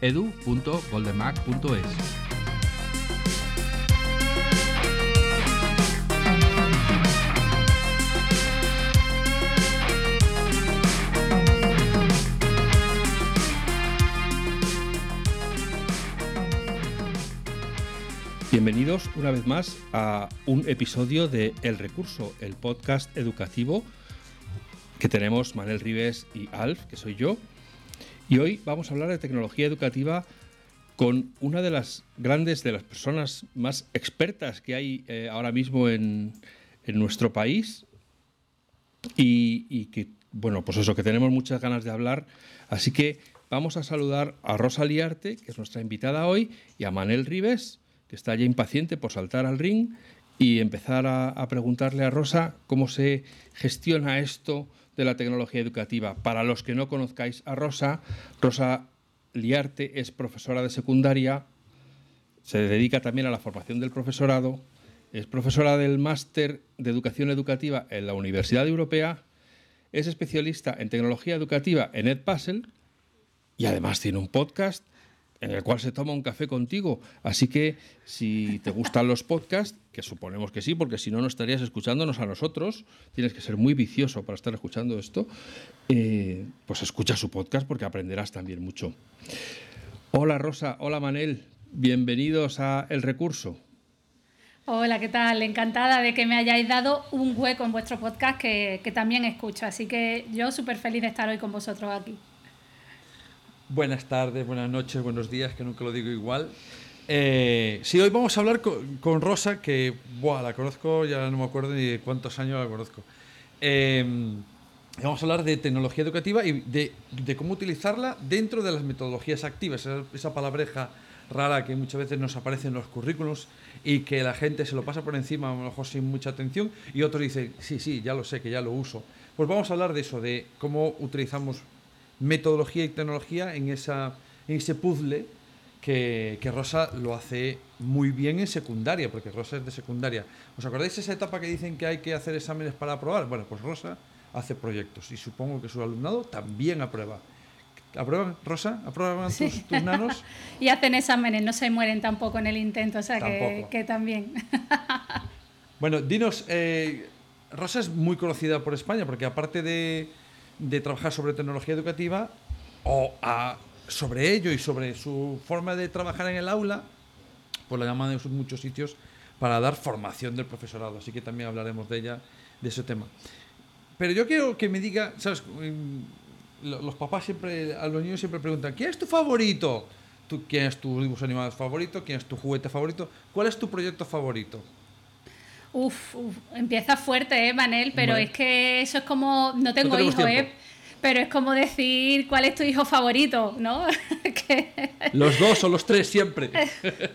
edu.goldenmac.es. Bienvenidos una vez más a un episodio de El Recurso, el podcast educativo que tenemos Manel Rives y Alf, que soy yo. Y hoy vamos a hablar de tecnología educativa con una de las grandes, de las personas más expertas que hay eh, ahora mismo en, nuestro país y, que, bueno, pues eso, que tenemos muchas ganas de hablar. Así que vamos a saludar a Rosa Liarte, que es nuestra invitada hoy, y a Manel Rives que está ya impaciente por saltar al ring y empezar a, preguntarle a Rosa cómo se gestiona esto de la tecnología educativa. Para los que no conozcáis a Rosa, Rosa Liarte es profesora de secundaria, se dedica también a la formación del profesorado, es profesora del máster de educación educativa en la Universidad Europea, es especialista en tecnología educativa en EdPuzzle y además tiene un podcast en el cual se toma un café contigo. Así que si te gustan los podcasts, que suponemos que sí, porque si no, no estarías escuchándonos a nosotros, tienes que ser muy vicioso para estar escuchando esto, eh, pues escucha su podcast porque aprenderás también mucho. Hola Rosa, hola Manel, bienvenidos a El Recurso. Hola, ¿qué tal? Encantada de que me hayáis dado un hueco en vuestro podcast que, que también escucho. Así que yo súper feliz de estar hoy con vosotros aquí. Buenas tardes, buenas noches, buenos días, que nunca lo digo igual. Eh, sí, hoy vamos a hablar con, Rosa, que buah, la conozco, ya no me acuerdo ni de cuántos años la conozco. Em, vamos a hablar de tecnología educativa y de, cómo utilizarla dentro de las metodologías activas, esa, esa, palabreja rara que muchas veces nos aparece en los currículos y que la gente se lo pasa por encima, a lo mejor sin mucha atención, y otros dicen, sí, sí, ya lo sé, que ya lo uso. Pues vamos a hablar de eso, de cómo utilizamos metodología y tecnología en, esa, en ese puzzle que, que, Rosa lo hace muy bien en secundaria, porque Rosa es de secundaria. ¿Os acordáis de esa etapa que dicen que hay que hacer exámenes para aprobar? Bueno, pues Rosa hace proyectos y supongo que su alumnado también aprueba. ¿Aprueban, Rosa? ¿Aprueban tus, nanos? y hacen exámenes, no se mueren tampoco en el intento, o sea que, que, también. bueno, dinos, eh, Rosa es muy conocida por España, porque aparte de, de trabajar sobre tecnología educativa o sobre ello y sobre su forma de trabajar en el aula, pues la llaman en muchos sitios para dar formación del profesorado. Así que también hablaremos de ella, de ese tema. Pero yo quiero que me diga, ¿sabes? Los papás siempre, a los niños siempre preguntan, ¿quién es tu favorito? ¿Tú, ¿Quién es tu dibujo animado favorito? ¿Quién es tu juguete favorito? ¿Cuál es tu proyecto favorito? Uf, empieza fuerte, ¿eh, Manel? Pero es que eso es como. No tengo hijos, ¿eh? Pero es como decir cuál es tu hijo favorito, ¿no? Los dos o los tres siempre.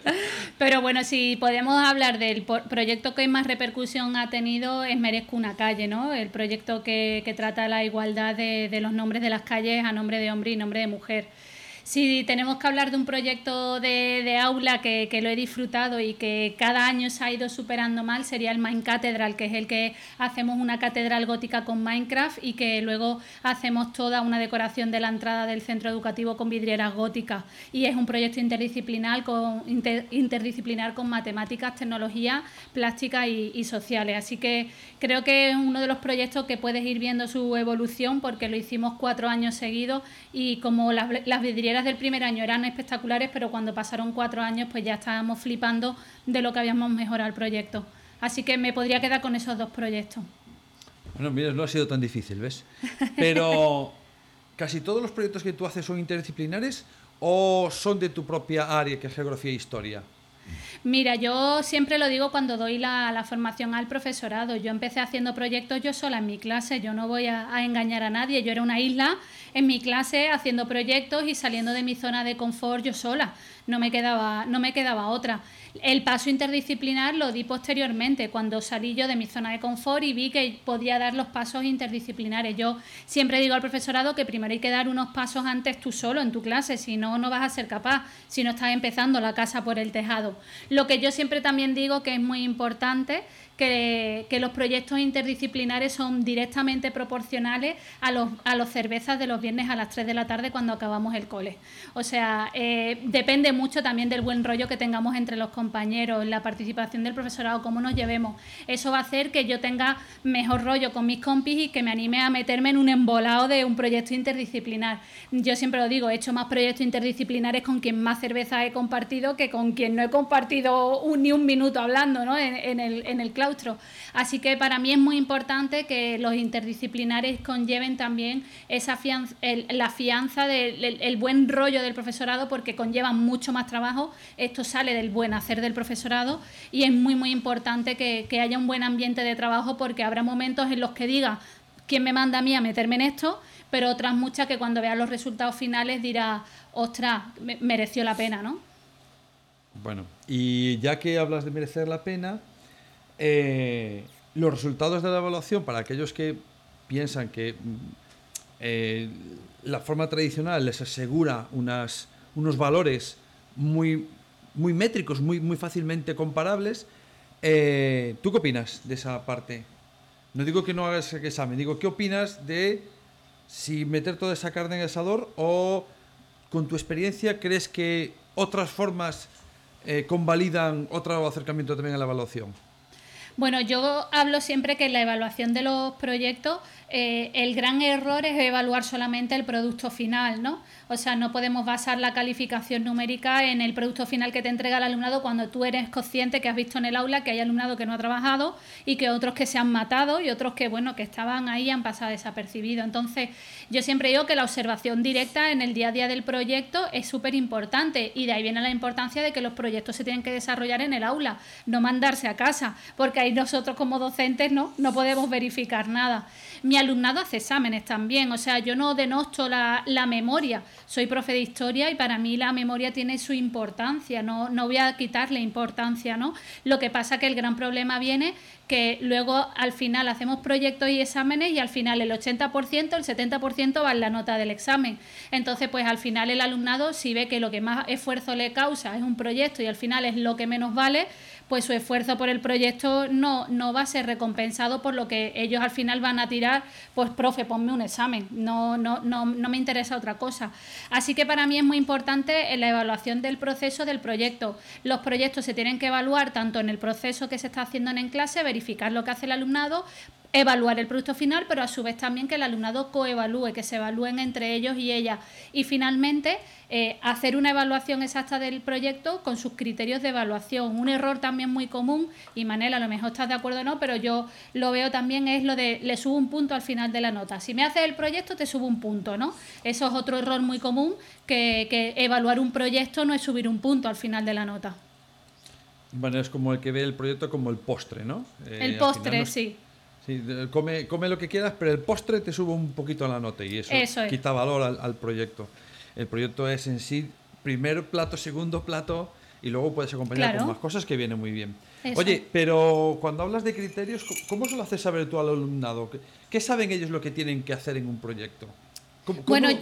Pero bueno, si podemos hablar del proyecto que más repercusión ha tenido es Merezco una calle, ¿no? El proyecto que, que trata la igualdad de, de los nombres de las calles a nombre de hombre y nombre de mujer si tenemos que hablar de un proyecto de, aula que, lo he disfrutado y que cada año se ha ido superando mal, sería el Mind Cathedral, que es el que hacemos una catedral gótica con Minecraft y que luego hacemos toda una decoración de la entrada del centro educativo con vidrieras góticas. Y es un proyecto interdisciplinar con, interdisciplinar con matemáticas, tecnología, plástica y, sociales. Así que creo que es uno de los proyectos que puedes ir viendo su evolución porque lo hicimos cuatro años seguidos y como las, las vidrieras del primer año eran espectaculares, pero cuando pasaron cuatro años, pues ya estábamos flipando de lo que habíamos mejorado el proyecto. Así que me podría quedar con esos dos proyectos. Bueno, mira, no ha sido tan difícil, ¿ves? Pero casi todos los proyectos que tú haces son interdisciplinares o son de tu propia área, que es geografía e historia. Mira, yo siempre lo digo cuando doy la, formación al profesorado. Yo empecé haciendo proyectos yo sola en mi clase, yo no voy a, a, engañar a nadie. Yo era una isla en mi clase haciendo proyectos y saliendo de mi zona de confort yo sola. No me quedaba, no me quedaba otra. El paso interdisciplinar lo di posteriormente, cuando salí yo de mi zona de confort y vi que podía dar los pasos interdisciplinares. Yo siempre digo al profesorado que primero hay que dar unos pasos antes tú solo en tu clase, si no, no vas a ser capaz, si no estás empezando la casa por el tejado. Lo que yo siempre también digo que es muy importante que, los proyectos interdisciplinares son directamente proporcionales a los, a los cervezas de los viernes a las 3 de la tarde cuando acabamos el cole. O sea, eh, depende mucho también del buen rollo que tengamos entre los compañeros, la participación del profesorado, cómo nos llevemos. Eso va a hacer que yo tenga mejor rollo con mis compis y que me anime a meterme en un embolado de un proyecto interdisciplinar. Yo siempre lo digo, he hecho más proyectos interdisciplinares con quien más cerveza he compartido que con quien no he compartido ni un minuto hablando ¿no? en, el, en el Así que para mí es muy importante que los interdisciplinares conlleven también esa fianza, la fianza del buen rollo del profesorado porque conllevan mucho más trabajo. Esto sale del buen hacer del profesorado y es muy, muy importante que, que haya un buen ambiente de trabajo porque habrá momentos en los que diga quién me manda a mí a meterme en esto, pero otras muchas que cuando vea los resultados finales dirá, ostras, mereció la pena, ¿no? Bueno, y ya que hablas de merecer la pena, eh, los resultados de la evaluación, para aquellos que piensan que mm, eh, la forma tradicional les asegura unas, unos valores muy, muy métricos, muy, muy fácilmente comparables, eh, ¿tú qué opinas de esa parte? No digo que no hagas examen, digo, ¿qué opinas de si meter toda esa carne en el asador o con tu experiencia crees que otras formas convalidan otro acercamiento también a la evaluación? Bueno, yo hablo siempre que la evaluación de los proyectos eh, el gran error es evaluar solamente el producto final, ¿no? O sea, no podemos basar la calificación numérica en el producto final que te entrega el alumnado cuando tú eres consciente que has visto en el aula que hay alumnado que no ha trabajado y que otros que se han matado y otros que, bueno, que estaban ahí han pasado desapercibidos. Entonces, yo siempre digo que la observación directa en el día a día del proyecto es súper importante y de ahí viene la importancia de que los proyectos se tienen que desarrollar en el aula, no mandarse a casa, porque ahí nosotros como docentes no, no podemos verificar nada. Mi alumnado hace exámenes también, o sea, yo no denosto la, la memoria, soy profe de historia y para mí la memoria tiene su importancia, no, no voy a quitarle importancia, ¿no? Lo que pasa que el gran problema viene que luego al final hacemos proyectos y exámenes y al final el 80%, el 70% va en la nota del examen. Entonces, pues al final el alumnado, si ve que lo que más esfuerzo le causa es un proyecto y al final es lo que menos vale, pues su esfuerzo por el proyecto no, no va a ser recompensado por lo que ellos al final van a tirar, pues profe, ponme un examen, no, no, no, no me interesa otra cosa. Así que para mí es muy importante la evaluación del proceso del proyecto. Los proyectos se tienen que evaluar tanto en el proceso que se está haciendo en clase, verificar lo que hace el alumnado, evaluar el producto final, pero a su vez también que el alumnado coevalúe, que se evalúen entre ellos y ella. Y finalmente, eh, hacer una evaluación exacta del proyecto con sus criterios de evaluación. Un error también muy común, y Manela, a lo mejor estás de acuerdo o no, pero yo lo veo también, es lo de le subo un punto al final de la nota. Si me haces el proyecto, te subo un punto, ¿no? Eso es otro error muy común, que, evaluar un proyecto no es subir un punto al final de la nota. Bueno, es como el que ve el proyecto como el postre, ¿no? el eh, postre, sí. Sí, come, come, lo que quieras, pero el postre te sube un poquito la nota y eso, quita valor al, proyecto. El proyecto es en sí primer plato, segundo plato y luego puedes acompañar con más cosas que viene muy bien. Oye, pero cuando hablas de criterios, ¿cómo se lo haces saber tú al alumnado? ¿Qué, saben ellos lo que tienen que hacer en un proyecto?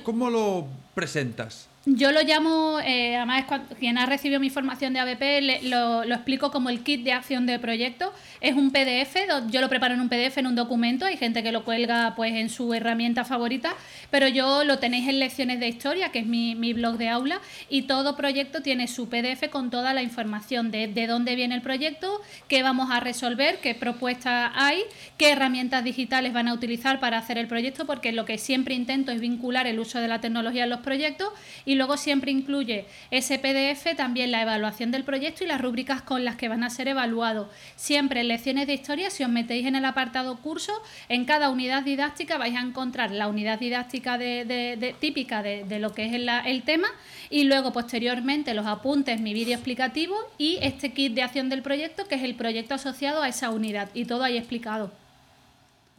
cómo lo presentas? Yo lo llamo, eh, además quien ha recibido mi formación de ABP lo, explico como el kit de acción de proyecto. Es un PDF, yo lo preparo en un PDF, en un documento, hay gente que lo cuelga pues en su herramienta favorita, pero yo lo tenéis en lecciones de historia, que es mi, blog de aula, y todo proyecto tiene su PDF con toda la información de, de dónde viene el proyecto, qué vamos a resolver, qué propuestas hay, qué herramientas digitales van a utilizar para hacer el proyecto, porque lo que siempre intento es vincular el uso de la tecnología en los proyectos y luego siempre incluye ese PDF, también la evaluación del proyecto y las rúbricas con las que van a ser evaluados. Siempre en lecciones de historia, si os metéis en el apartado curso, en cada unidad didáctica vais a encontrar la unidad didáctica de, típica de, lo que es el, el tema y luego posteriormente los apuntes, mi vídeo explicativo y este kit de acción del proyecto que es el proyecto asociado a esa unidad y todo ahí explicado.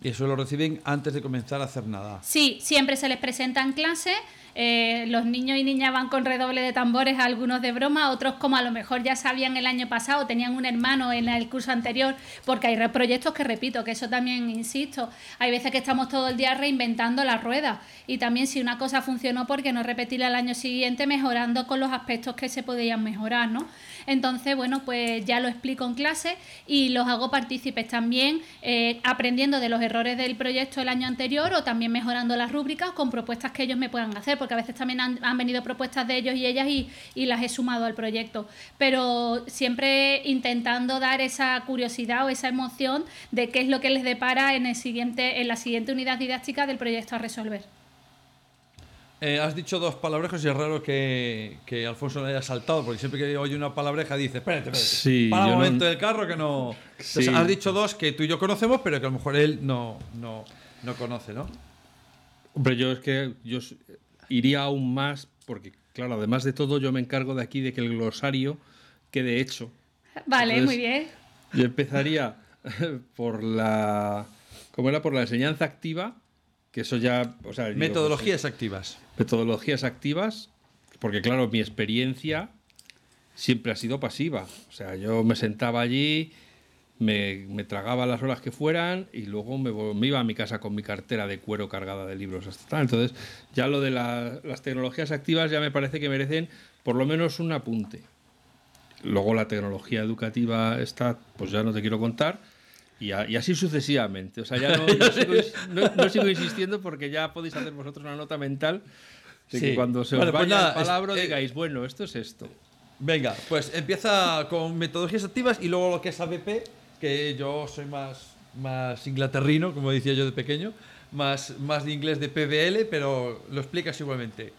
Y eso lo reciben antes de comenzar a hacer nada. Sí, siempre se les presenta en clase eh, los niños y niñas van con redoble de tambores, algunos de broma, otros como a lo mejor ya sabían el año pasado, tenían un hermano en el curso anterior, porque hay proyectos que repito, que eso también insisto, hay veces que estamos todo el día reinventando la rueda y también si una cosa funcionó, ¿por qué no repetirla al año siguiente mejorando con los aspectos que se podían mejorar, ¿no? Entonces, bueno, pues ya lo explico en clase y los hago partícipes también, eh, aprendiendo de los errores del proyecto el año anterior o también mejorando las rúbricas con propuestas que ellos me puedan hacer porque a veces también han, venido propuestas de ellos y ellas y, las he sumado al proyecto. Pero siempre intentando dar esa curiosidad o esa emoción de qué es lo que les depara en, el siguiente, en la siguiente unidad didáctica del proyecto a resolver. Eh, has dicho dos palabrejas y es raro que, Alfonso no haya saltado, porque siempre que oye una palabreja dice, espérate, espérate, para un momento del carro que no... has dicho dos que tú y yo conocemos, pero que a lo mejor él no, no, no conoce, ¿no? Hombre, yo es que yo iría aún más, porque claro, además de todo, yo me encargo de aquí de que el glosario quede hecho. Vale, muy bien. Yo empezaría por la. ¿Cómo era? Por la enseñanza activa, que eso ya. O sea, metodologías activas. Metodologías activas, porque claro, mi experiencia siempre ha sido pasiva. O sea, yo me sentaba allí me, tragaba las horas que fueran y luego me, iba a mi casa con mi cartera de cuero cargada de libros. Hasta Entonces, ya lo de las tecnologías activas ya me parece que merecen por lo menos un apunte. Luego la tecnología educativa está, pues ya no te quiero contar. Y, así sucesivamente. O sea, ya no, sigo, insistiendo porque ya podéis hacer vosotros una nota mental de que cuando se os pues vaya el palabra eh, digáis, bueno, esto es esto. Venga, pues empieza con metodologías activas y luego lo que es ABP que yo soy más, más inglaterrino, como decía yo de pequeño, más, más de inglés de PBL, pero lo explicas igualmente.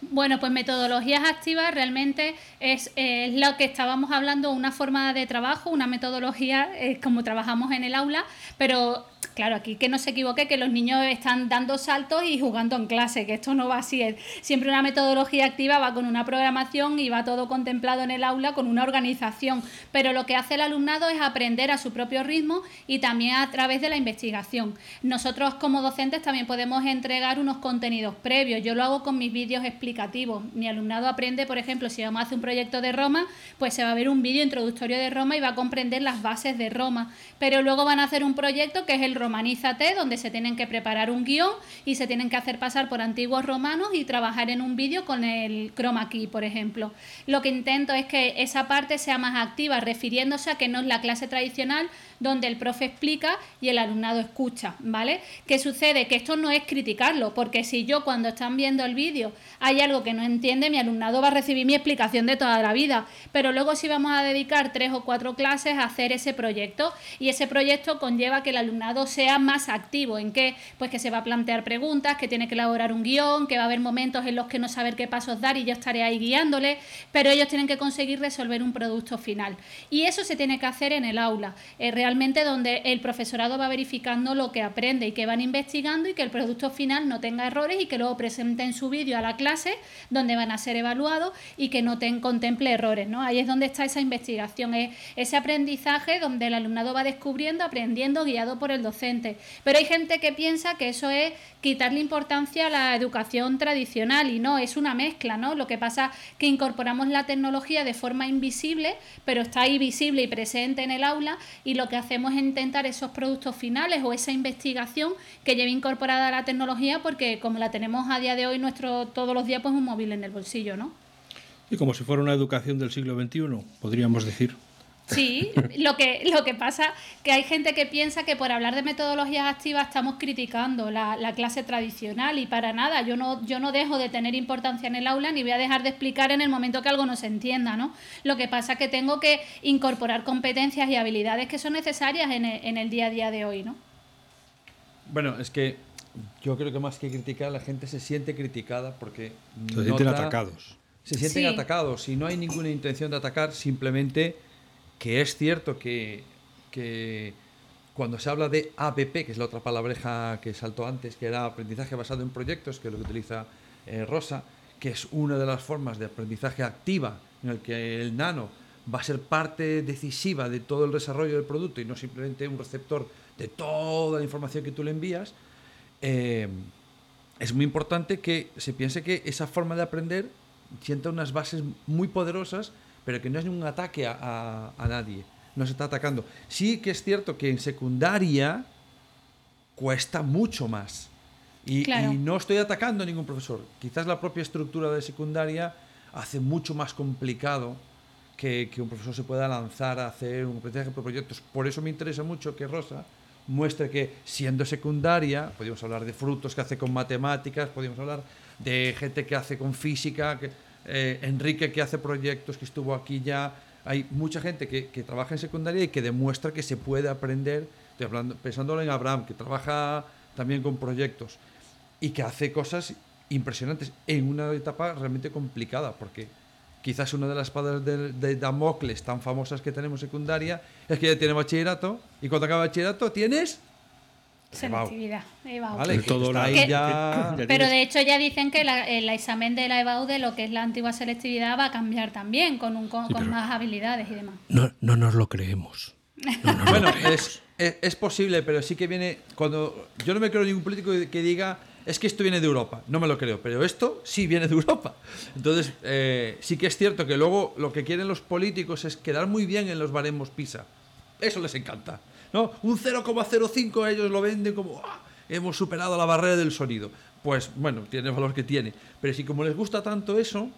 Bueno, pues metodologías activas realmente es, lo que estábamos hablando, una forma de trabajo, una metodología, es como trabajamos en el aula, pero claro, aquí que no se equivoque, que los niños están dando saltos y jugando en clase, que esto no va así. Es siempre una metodología activa va con una programación y va todo contemplado en el aula con una organización. Pero lo que hace el alumnado es aprender a su propio ritmo y también a través de la investigación. Nosotros como docentes también podemos entregar unos contenidos previos. Yo lo hago con mis vídeos explicativos. Mi alumnado aprende, por ejemplo, si vamos a hacer un proyecto de Roma, pues se va a ver un vídeo introductorio de Roma y va a comprender las bases de Roma. Pero luego van a hacer un proyecto que es el Romanízate, donde se tienen que preparar un guion y se tienen que hacer pasar por antiguos romanos y trabajar en un vídeo con el chroma key, por ejemplo. Lo que intento es que esa parte sea más activa, refiriéndose a que no es la clase tradicional donde el profe explica y el alumnado escucha, ¿vale? ¿Qué sucede? Que esto no es criticarlo, porque si yo cuando están viendo el vídeo hay algo que no entiende, mi alumnado va a recibir mi explicación de toda la vida, pero luego sí vamos a dedicar tres o cuatro clases a hacer ese proyecto y ese proyecto conlleva que el alumnado sea más activo, ¿en qué? Pues que se va a plantear preguntas, que tiene que elaborar un guion, que va a haber momentos en los que no saber qué pasos dar y yo estaré ahí guiándole, pero ellos tienen que conseguir resolver un producto final. Y eso se tiene que hacer en el aula. Eh, donde el profesorado va verificando lo que aprende y que van investigando y que el producto final no tenga errores y que luego presenten su vídeo a la clase donde van a ser evaluados y que no ten, contemple errores. ¿no? Ahí es donde está esa investigación, es ese aprendizaje donde el alumnado va descubriendo, aprendiendo, guiado por el docente. Pero hay gente que piensa que eso es quitarle importancia a la educación tradicional y no, es una mezcla, ¿no? Lo que pasa que incorporamos la tecnología de forma invisible, pero está ahí visible y presente en el aula y lo que hacemos es intentar esos productos finales o esa investigación que lleve incorporada la tecnología porque como la tenemos a día de hoy nuestro todos los días pues un móvil en el bolsillo, ¿no? Y como si fuera una educación del siglo XXI, podríamos decir. Sí, lo que, lo que pasa que hay gente que piensa que por hablar de metodologías activas estamos criticando la, la, clase tradicional y para nada, yo no, yo no dejo de tener importancia en el aula ni voy a dejar de explicar en el momento que algo no se entienda, ¿no? Lo que pasa es que tengo que incorporar competencias y habilidades que son necesarias en el, en el día a día de hoy, ¿no? Bueno, es que yo creo que más que criticar, la gente se siente criticada porque. Se sienten atacados. Se sienten Sí. atacados y no hay ninguna intención de atacar, simplemente que es cierto que, que cuando se habla de ABP, que es la otra palabreja que saltó antes, que era aprendizaje basado en proyectos, que es lo que utiliza eh, Rosa, que es una de las formas de aprendizaje activa en el que el nano va a ser parte decisiva de todo el desarrollo del producto y no simplemente un receptor de toda la información que tú le envías, eh, es muy importante que se piense que esa forma de aprender sienta unas bases muy poderosas, pero que no es un ataque a, a- a nadie, no se está atacando. Sí que es cierto que en secundaria cuesta mucho más. Y, Claro. y no estoy atacando a ningún profesor. Quizás la propia estructura de secundaria hace mucho más complicado que, que un profesor se pueda lanzar a hacer un aprendizaje por proyectos. Por eso me interesa mucho que Rosa muestre que siendo secundaria, podríamos hablar de frutos que hace con matemáticas, podríamos hablar de gente que hace con física, que, eh, Enrique que hace proyectos, que estuvo aquí ya. Hay mucha gente que, que trabaja en secundaria y que demuestra que se puede aprender, estoy hablando, pensándolo en Abraham, que trabaja también con proyectos y que hace cosas impresionantes en una etapa realmente complicada, porque quizás una de las espadas de, de Damocles tan famosas que tenemos secundaria es que ya tiene bachillerato y cuando acaba bachillerato tienes... Selectividad. EBAU. Vale, que todo la- ahí Que- ya... Pero de hecho ya dicen que la- el examen de la EBAU de lo que es la antigua selectividad va a cambiar también, con, un, con, Sí, con más habilidades y demás. No, no nos lo creemos. Bueno, es, es, es posible, pero sí que viene. Cuando yo no me creo ningún político que diga es que esto viene de Europa, no me lo creo, pero esto sí viene de Europa. Entonces, eh, sí que es cierto que luego lo que quieren los políticos es quedar muy bien en los baremos PISA. Eso les encanta. ¿No? Un 0,05 ellos lo venden como "Ah, hemos superado la barrera del sonido. Pues bueno, tiene el valor que tiene. Pero si como les gusta tanto eso,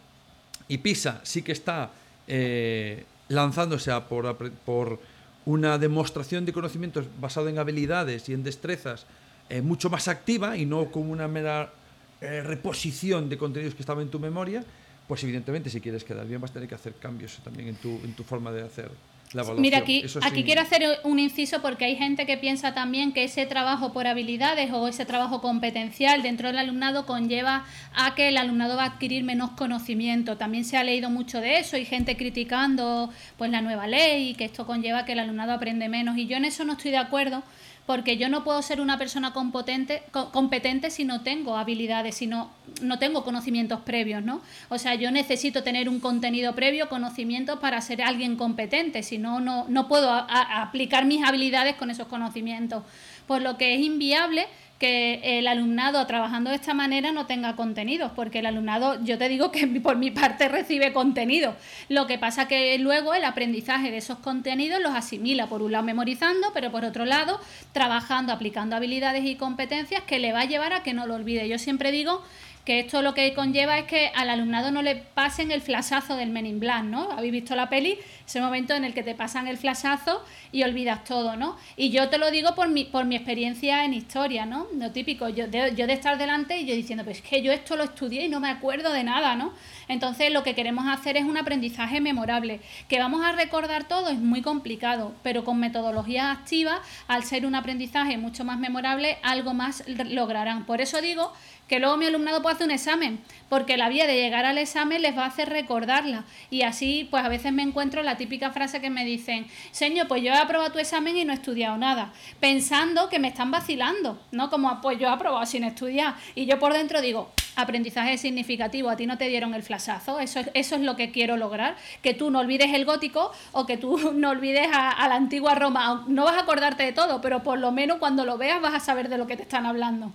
y PISA sí que está eh, lanzándose a por, por una demostración de conocimientos basado en habilidades y en destrezas eh, mucho más activa y no como una mera eh, reposición de contenidos que estaban en tu memoria, pues evidentemente si quieres quedar bien vas a tener que hacer cambios también en tu, en tu forma de hacer la. Mira, aquí, Eso aquí sí. quiero hacer un inciso porque hay gente que piensa también que ese trabajo por habilidades o ese trabajo competencial dentro del alumnado conlleva a que el alumnado va a adquirir menos conocimiento. También se ha leído mucho de eso y gente criticando pues la nueva ley y que esto conlleva que el alumnado aprende menos. Y yo en eso no estoy de acuerdo porque yo no puedo ser una persona competente, co- competente si no tengo habilidades, si no, no tengo conocimientos previos, ¿no? O sea, yo necesito tener un contenido previo, conocimientos para ser alguien competente, si no, no, no puedo aplicar mis habilidades con esos conocimientos. Por lo que es inviable que el alumnado trabajando de esta manera no tenga contenidos, porque el alumnado, yo te digo que por mi parte recibe contenido. Lo que pasa que luego el aprendizaje de esos contenidos los asimila, por un lado memorizando, pero por otro lado trabajando, aplicando habilidades y competencias que le va a llevar a que no lo olvide. Yo siempre digo que esto lo que conlleva es que al alumnado no le pasen el flashazo del Men in ¿no? Habéis visto la peli, ese momento en el que te pasan el flashazo y olvidas todo, ¿no? Y yo te lo digo por mi, por mi experiencia en historia, ¿no? Lo típico, yo de, yo de estar delante y yo diciendo, pues es que yo esto lo estudié y no me acuerdo de nada, ¿no? Entonces lo que queremos hacer es un aprendizaje memorable. Que vamos a recordar todo es muy complicado, pero con metodologías activas, al ser un aprendizaje mucho más memorable, algo más lograrán. Por eso digo que luego mi alumnado puede hacer un examen, porque la vía de llegar al examen les va a hacer recordarla. Y así, pues a veces me encuentro la típica frase que me dicen, señor, pues yo he aprobado tu examen y no he estudiado nada, pensando que me están vacilando, ¿no? Como, pues yo he aprobado sin estudiar. Y yo por dentro digo, aprendizaje significativo, a ti no te dieron el flasazo, eso es, eso es lo que quiero lograr, que tú no olvides el gótico o que tú no olvides a, a la antigua Roma. No vas a acordarte de todo, pero por lo menos cuando lo veas vas a saber de lo que te están hablando.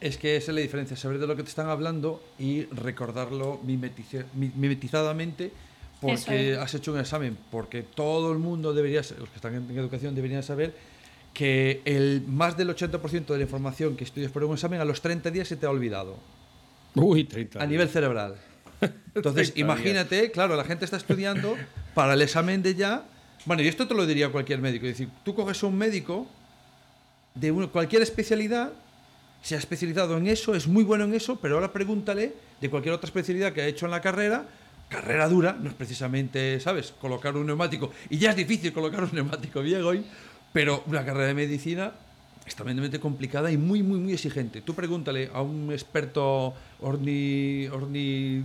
Es que esa es la diferencia, saber de lo que te están hablando y recordarlo mimetizadamente porque es. has hecho un examen, porque todo el mundo debería, los que están en educación deberían saber que el más del 80% de la información que estudias por un examen a los 30 días se te ha olvidado, Uy, 30. a nivel cerebral. Entonces, 30 imagínate, claro, la gente está estudiando para el examen de ya. Bueno, y esto te lo diría cualquier médico. Es decir, tú coges a un médico de cualquier especialidad, se ha especializado en eso, es muy bueno en eso, pero ahora pregúntale de cualquier otra especialidad que ha hecho en la carrera, carrera dura, no es precisamente, ¿sabes?, colocar un neumático. Y ya es difícil colocar un neumático bien hoy, pero una carrera de medicina es tremendamente complicada y muy, muy, muy exigente. Tú pregúntale a un experto orni... orni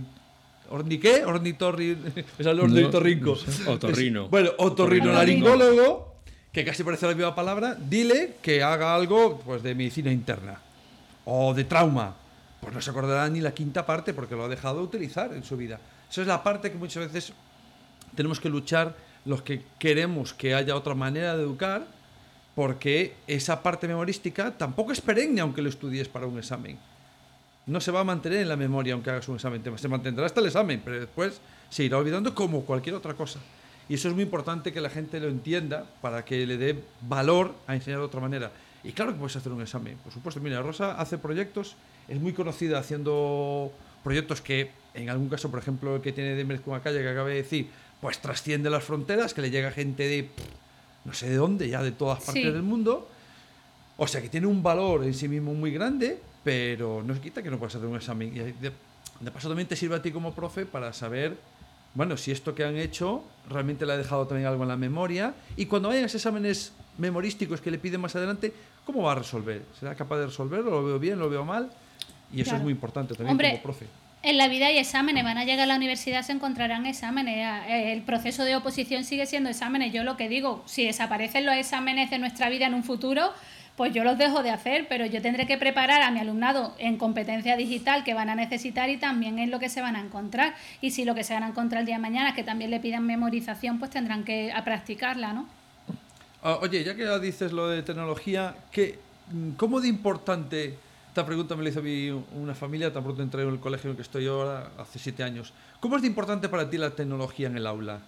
¿Orni qué? Ornitorri... Es el ornitorrinco. No, otorrino. bueno, otorrinolaringólogo, que casi parece la misma palabra, dile que haga algo pues, de medicina interna o de trauma. Pues no se acordará ni la quinta parte porque lo ha dejado de utilizar en su vida. Esa es la parte que muchas veces tenemos que luchar los que queremos que haya otra manera de educar porque esa parte memorística tampoco es perenne aunque lo estudies para un examen. No se va a mantener en la memoria aunque hagas un examen. Se mantendrá hasta el examen, pero después se irá olvidando como cualquier otra cosa. Y eso es muy importante que la gente lo entienda para que le dé valor a enseñar de otra manera. Y claro que puedes hacer un examen, por supuesto. Mira, Rosa hace proyectos, es muy conocida haciendo proyectos que, en algún caso, por ejemplo, el que tiene de calle que acabé de decir, pues trasciende las fronteras, que le llega gente de no sé de dónde, ya de todas partes del mundo. O sea que tiene un valor en sí mismo muy grande, pero no se quita que no puedas hacer un examen. Y de, de paso también te sirve a ti como profe para saber, bueno, si esto que han hecho realmente le ha dejado también algo en la memoria. Y cuando vayan esos exámenes memorísticos que le piden más adelante, ¿cómo va a resolver? ¿Será capaz de resolverlo? ¿Lo veo bien? ¿Lo veo mal? Y eso es muy importante también como profe. En la vida hay exámenes, van a llegar a la universidad, se encontrarán exámenes. Eh, el proceso de oposición sigue siendo exámenes. Yo lo que digo, si desaparecen los exámenes de nuestra vida en un futuro, pues yo los dejo de hacer, pero yo tendré que preparar a mi alumnado en competencia digital que van a necesitar y también en lo que se van a encontrar. Y si lo que se van a encontrar el día de mañana es que también le pidan memorización, pues tendrán que practicarla, ¿no? Ah, oye, ya que dices lo de tecnología, ¿qué, ¿cómo de importante esta pregunta me la hizo a mí una familia, tan pronto entré en el colegio en el que estoy ahora, hace siete años. ¿Cómo es de importante para ti la tecnología en el aula?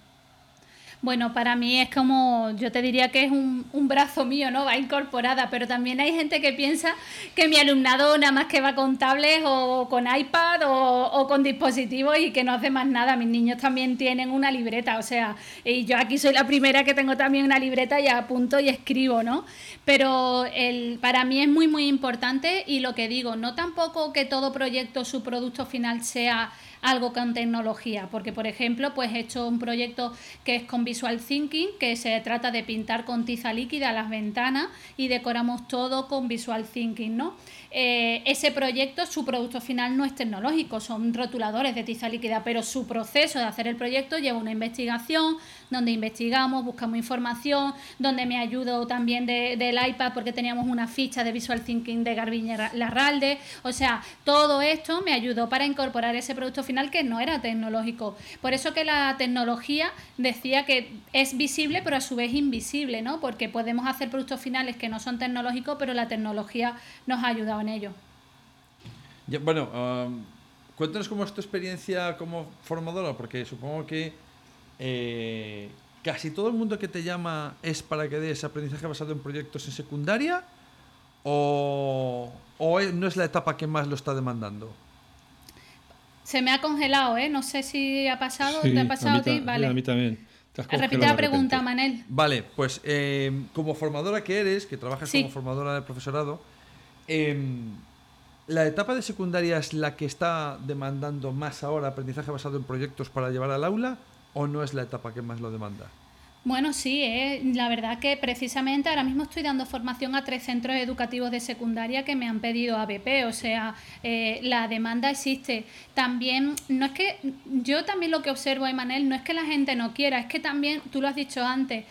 Bueno, para mí es como, yo te diría que es un, brazo mío, ¿no? Va incorporada, pero también hay gente que piensa que mi alumnado nada más que va con tablets o con iPad o, con dispositivos y que no hace más nada. Mis niños también tienen una libreta, o sea, y yo aquí soy la primera que tengo también una libreta y apunto y escribo, ¿no? Pero el, para mí es muy, muy importante y lo que digo, no tampoco que todo proyecto, su producto final sea algo con tecnología, porque por ejemplo, pues he hecho un proyecto que es con Visual Thinking, que se trata de pintar con tiza líquida las ventanas y decoramos todo con Visual Thinking, ¿no? Eh, ese proyecto, su producto final no es tecnológico, son rotuladores de tiza líquida, pero su proceso de hacer el proyecto lleva una investigación, donde investigamos, buscamos información, donde me ayudo también del iPad porque teníamos una ficha de Visual Thinking de Garbiñe Larralde. O sea, todo esto me ayudó para incorporar ese producto final que no era tecnológico. Por eso que la tecnología decía que es visible pero a su vez invisible, ¿no? Porque podemos hacer productos finales que no son tecnológicos, pero la tecnología nos ha ayudado en ello. bueno, um, cuéntanos cómo es tu experiencia como formadora, porque supongo que eh, casi todo el mundo que te llama es para que des aprendizaje basado en proyectos en secundaria o, no es la etapa que más lo está demandando. Se me ha congelado, ¿eh? No sé si ha pasado, ¿te ha pasado a, ti? Vale. A mí también. Repite la pregunta, Manel. Vale, pues eh, como formadora que eres, que trabajas como formadora de profesorado, em, ¿la etapa de secundaria es la que está demandando más ahora aprendizaje basado en proyectos para llevar al aula o no es la etapa que más lo demanda? Bueno, sí, eh. la verdad que precisamente ahora mismo estoy dando formación a tres centros educativos de secundaria que me han pedido ABP, o sea, eh, la demanda existe. También, no es que, yo también lo que observo, Emanuel, no es que la gente no quiera, es que también, tú lo has dicho antes,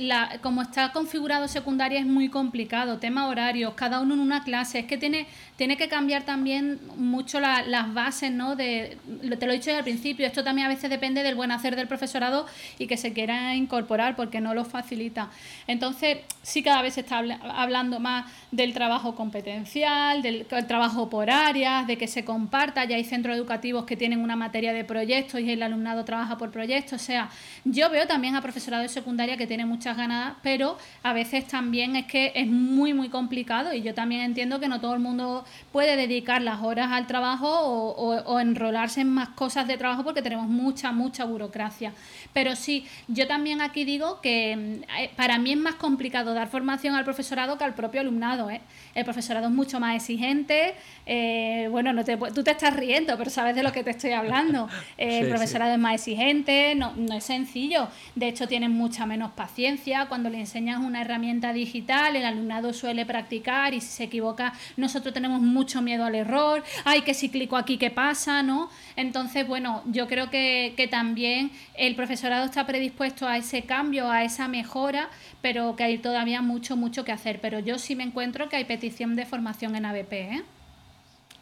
la, como está configurado secundaria es muy complicado, tema horarios, cada uno en una clase, es que tiene, tiene que cambiar también mucho las bases, ¿no? De, te lo he dicho al principio, esto también a veces depende del buen hacer del profesorado y que se quiera incorporar porque no lo facilita. Entonces, sí cada vez se está hablando más del trabajo competencial, del trabajo por áreas, de que se comparta. Ya hay centros educativos que tienen una materia de proyectos y el alumnado trabaja por proyectos. O sea, yo veo también a profesorado de secundaria que tiene muchas ganas, pero a veces también es que es muy, muy complicado y yo también entiendo que no todo el mundo puede dedicar las horas al trabajo o, enrolarse en más cosas de trabajo porque tenemos mucha, mucha burocracia. Pero sí, yo también aquí digo que mm, eh, para mí es más complicado dar formación al profesorado que al propio alumnado. ¿eh? El profesorado es mucho más exigente. Eh, bueno, no te, tú te estás riendo, pero sabes de lo que te estoy hablando. el profesorado es más exigente, no, no es sencillo. De hecho, tienen mucha menos paciencia. Cuando le enseñas una herramienta digital, el alumnado suele practicar y si se equivoca, nosotros tenemos mucho miedo al error. Ay, que si clico aquí, ¿qué pasa? ¿no? Entonces, bueno, yo creo que, que también el profesorado está predispuesto a ese cambio, a esa mejora, pero que hay todavía mucho, mucho que hacer. Pero yo sí me encuentro que hay petición de formación en ABP. ¿eh?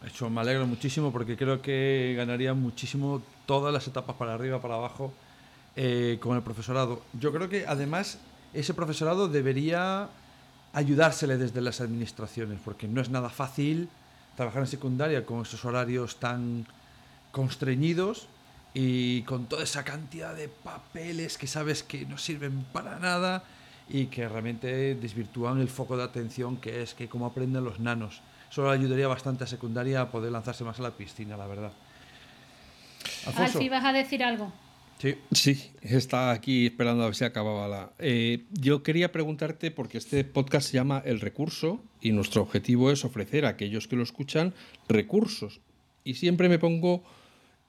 Eso me alegro muchísimo porque creo que ganaría muchísimo todas las etapas para arriba, para abajo eh, con el profesorado. Yo creo que además ese profesorado debería ayudársele desde las administraciones porque no es nada fácil trabajar en secundaria con esos horarios tan constreñidos y con toda esa cantidad de papeles que sabes que no sirven para nada y que realmente desvirtúan el foco de atención que es que cómo aprenden los nanos. Eso ayudaría bastante a secundaria a poder lanzarse más a la piscina, la verdad. Alfie, ¿vas a decir algo? Sí. Sí, está aquí esperando a ver si acababa la. Eh, yo quería preguntarte, porque este podcast se llama El Recurso y nuestro objetivo es ofrecer a aquellos que lo escuchan recursos. Y siempre me pongo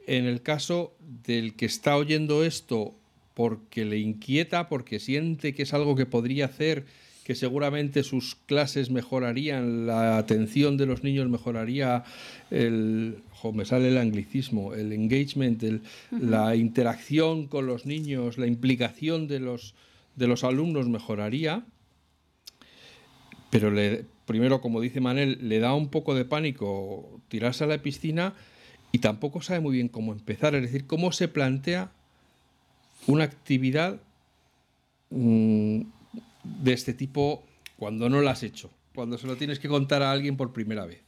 en el caso del que está oyendo esto porque le inquieta, porque siente que es algo que podría hacer, que seguramente sus clases mejorarían, la atención de los niños mejoraría, el, me sale el anglicismo, el engagement, la interacción con los niños, la implicación de los, de los alumnos mejoraría, pero le, primero, como dice Manel, le da un poco de pánico tirarse a la piscina y tampoco sabe muy bien cómo empezar, es decir, cómo se plantea una actividad mm, de este tipo cuando no la has hecho, cuando se lo tienes que contar a alguien por primera vez.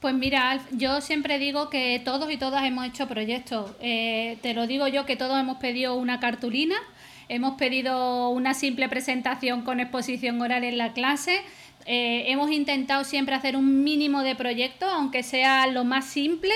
Pues mira, yo siempre digo que todos y todas hemos hecho proyectos. Eh, te lo digo yo que todos hemos pedido una cartulina, hemos pedido una simple presentación con exposición oral en la clase. Eh, hemos intentado siempre hacer un mínimo de proyectos, aunque sea lo más simple,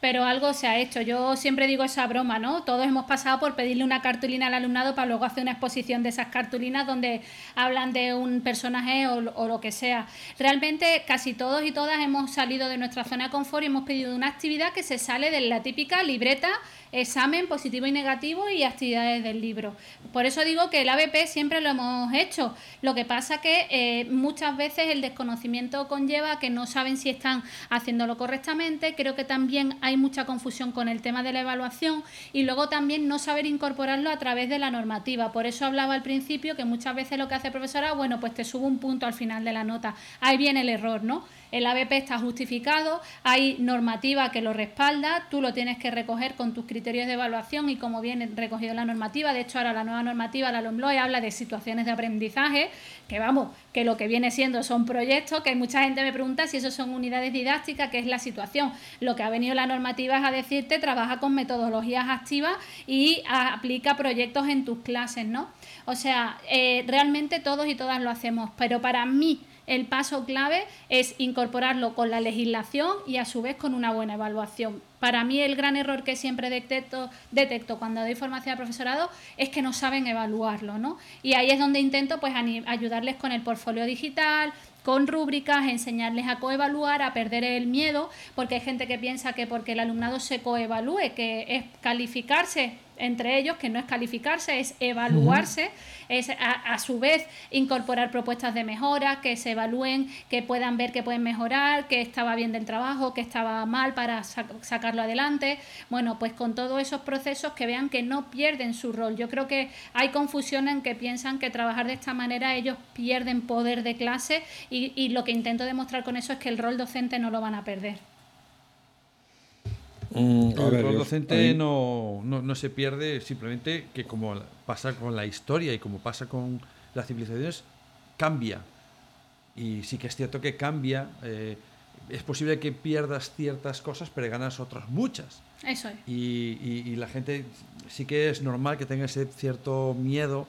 pero algo se ha hecho. Yo siempre digo esa broma, ¿no? Todos hemos pasado por pedirle una cartulina al alumnado para luego hacer una exposición de esas cartulinas donde hablan de un personaje o, o, lo que sea. Realmente casi todos y todas hemos salido de nuestra zona de confort y hemos pedido una actividad que se sale de la típica libreta examen positivo y negativo y actividades del libro. Por eso digo que el ABP siempre lo hemos hecho. Lo que pasa que eh, muchas veces el desconocimiento conlleva que no saben si están haciéndolo correctamente. Creo que también hay mucha confusión con el tema de la evaluación y luego también no saber incorporarlo a través de la normativa. Por eso hablaba al principio que muchas veces lo que hace el profesora, bueno, pues te subo un punto al final de la nota. Ahí viene el error, ¿no? El ABP está justificado, hay normativa que lo respalda, tú lo tienes que recoger con tus criterios de evaluación y como viene recogido la normativa. De hecho, ahora la nueva normativa, la LOMLOE, habla de situaciones de aprendizaje, que vamos, que lo que viene siendo son proyectos, que mucha gente me pregunta si eso son unidades didácticas, que es la situación. Lo que ha venido la normativa es a decirte, trabaja con metodologías activas y aplica proyectos en tus clases, ¿no? O sea, eh, realmente todos y todas lo hacemos, pero para mí el paso clave es incorporarlo con la legislación y a su vez con una buena evaluación. Para mí el gran error que siempre detecto, cuando doy formación al profesorado es que no saben evaluarlo, ¿no? Y ahí es donde intento pues ayudarles con el portfolio digital, con rúbricas, enseñarles a coevaluar, a perder el miedo, porque hay gente que piensa que porque el alumnado se coevalúe, que es calificarse entre ellos, que no es calificarse, es evaluarse, es a, su vez incorporar propuestas de mejora, que se evalúen, que puedan ver que pueden mejorar, que estaba bien del trabajo, que estaba mal para sacarlo adelante. Bueno, pues con todos esos procesos que vean que no pierden su rol. Yo creo que hay confusión en que piensan que trabajar de esta manera ellos pierden poder de clase y, y lo que intento demostrar con eso es que el rol docente no lo van a perder. Mm, el rol docente no, no, se pierde, simplemente que como pasa con la historia y como pasa con las civilizaciones, cambia. Y sí que es cierto que cambia. Eh, es posible que pierdas ciertas cosas, pero ganas otras muchas. Eso es. Y, la gente sí que es normal que tenga ese cierto miedo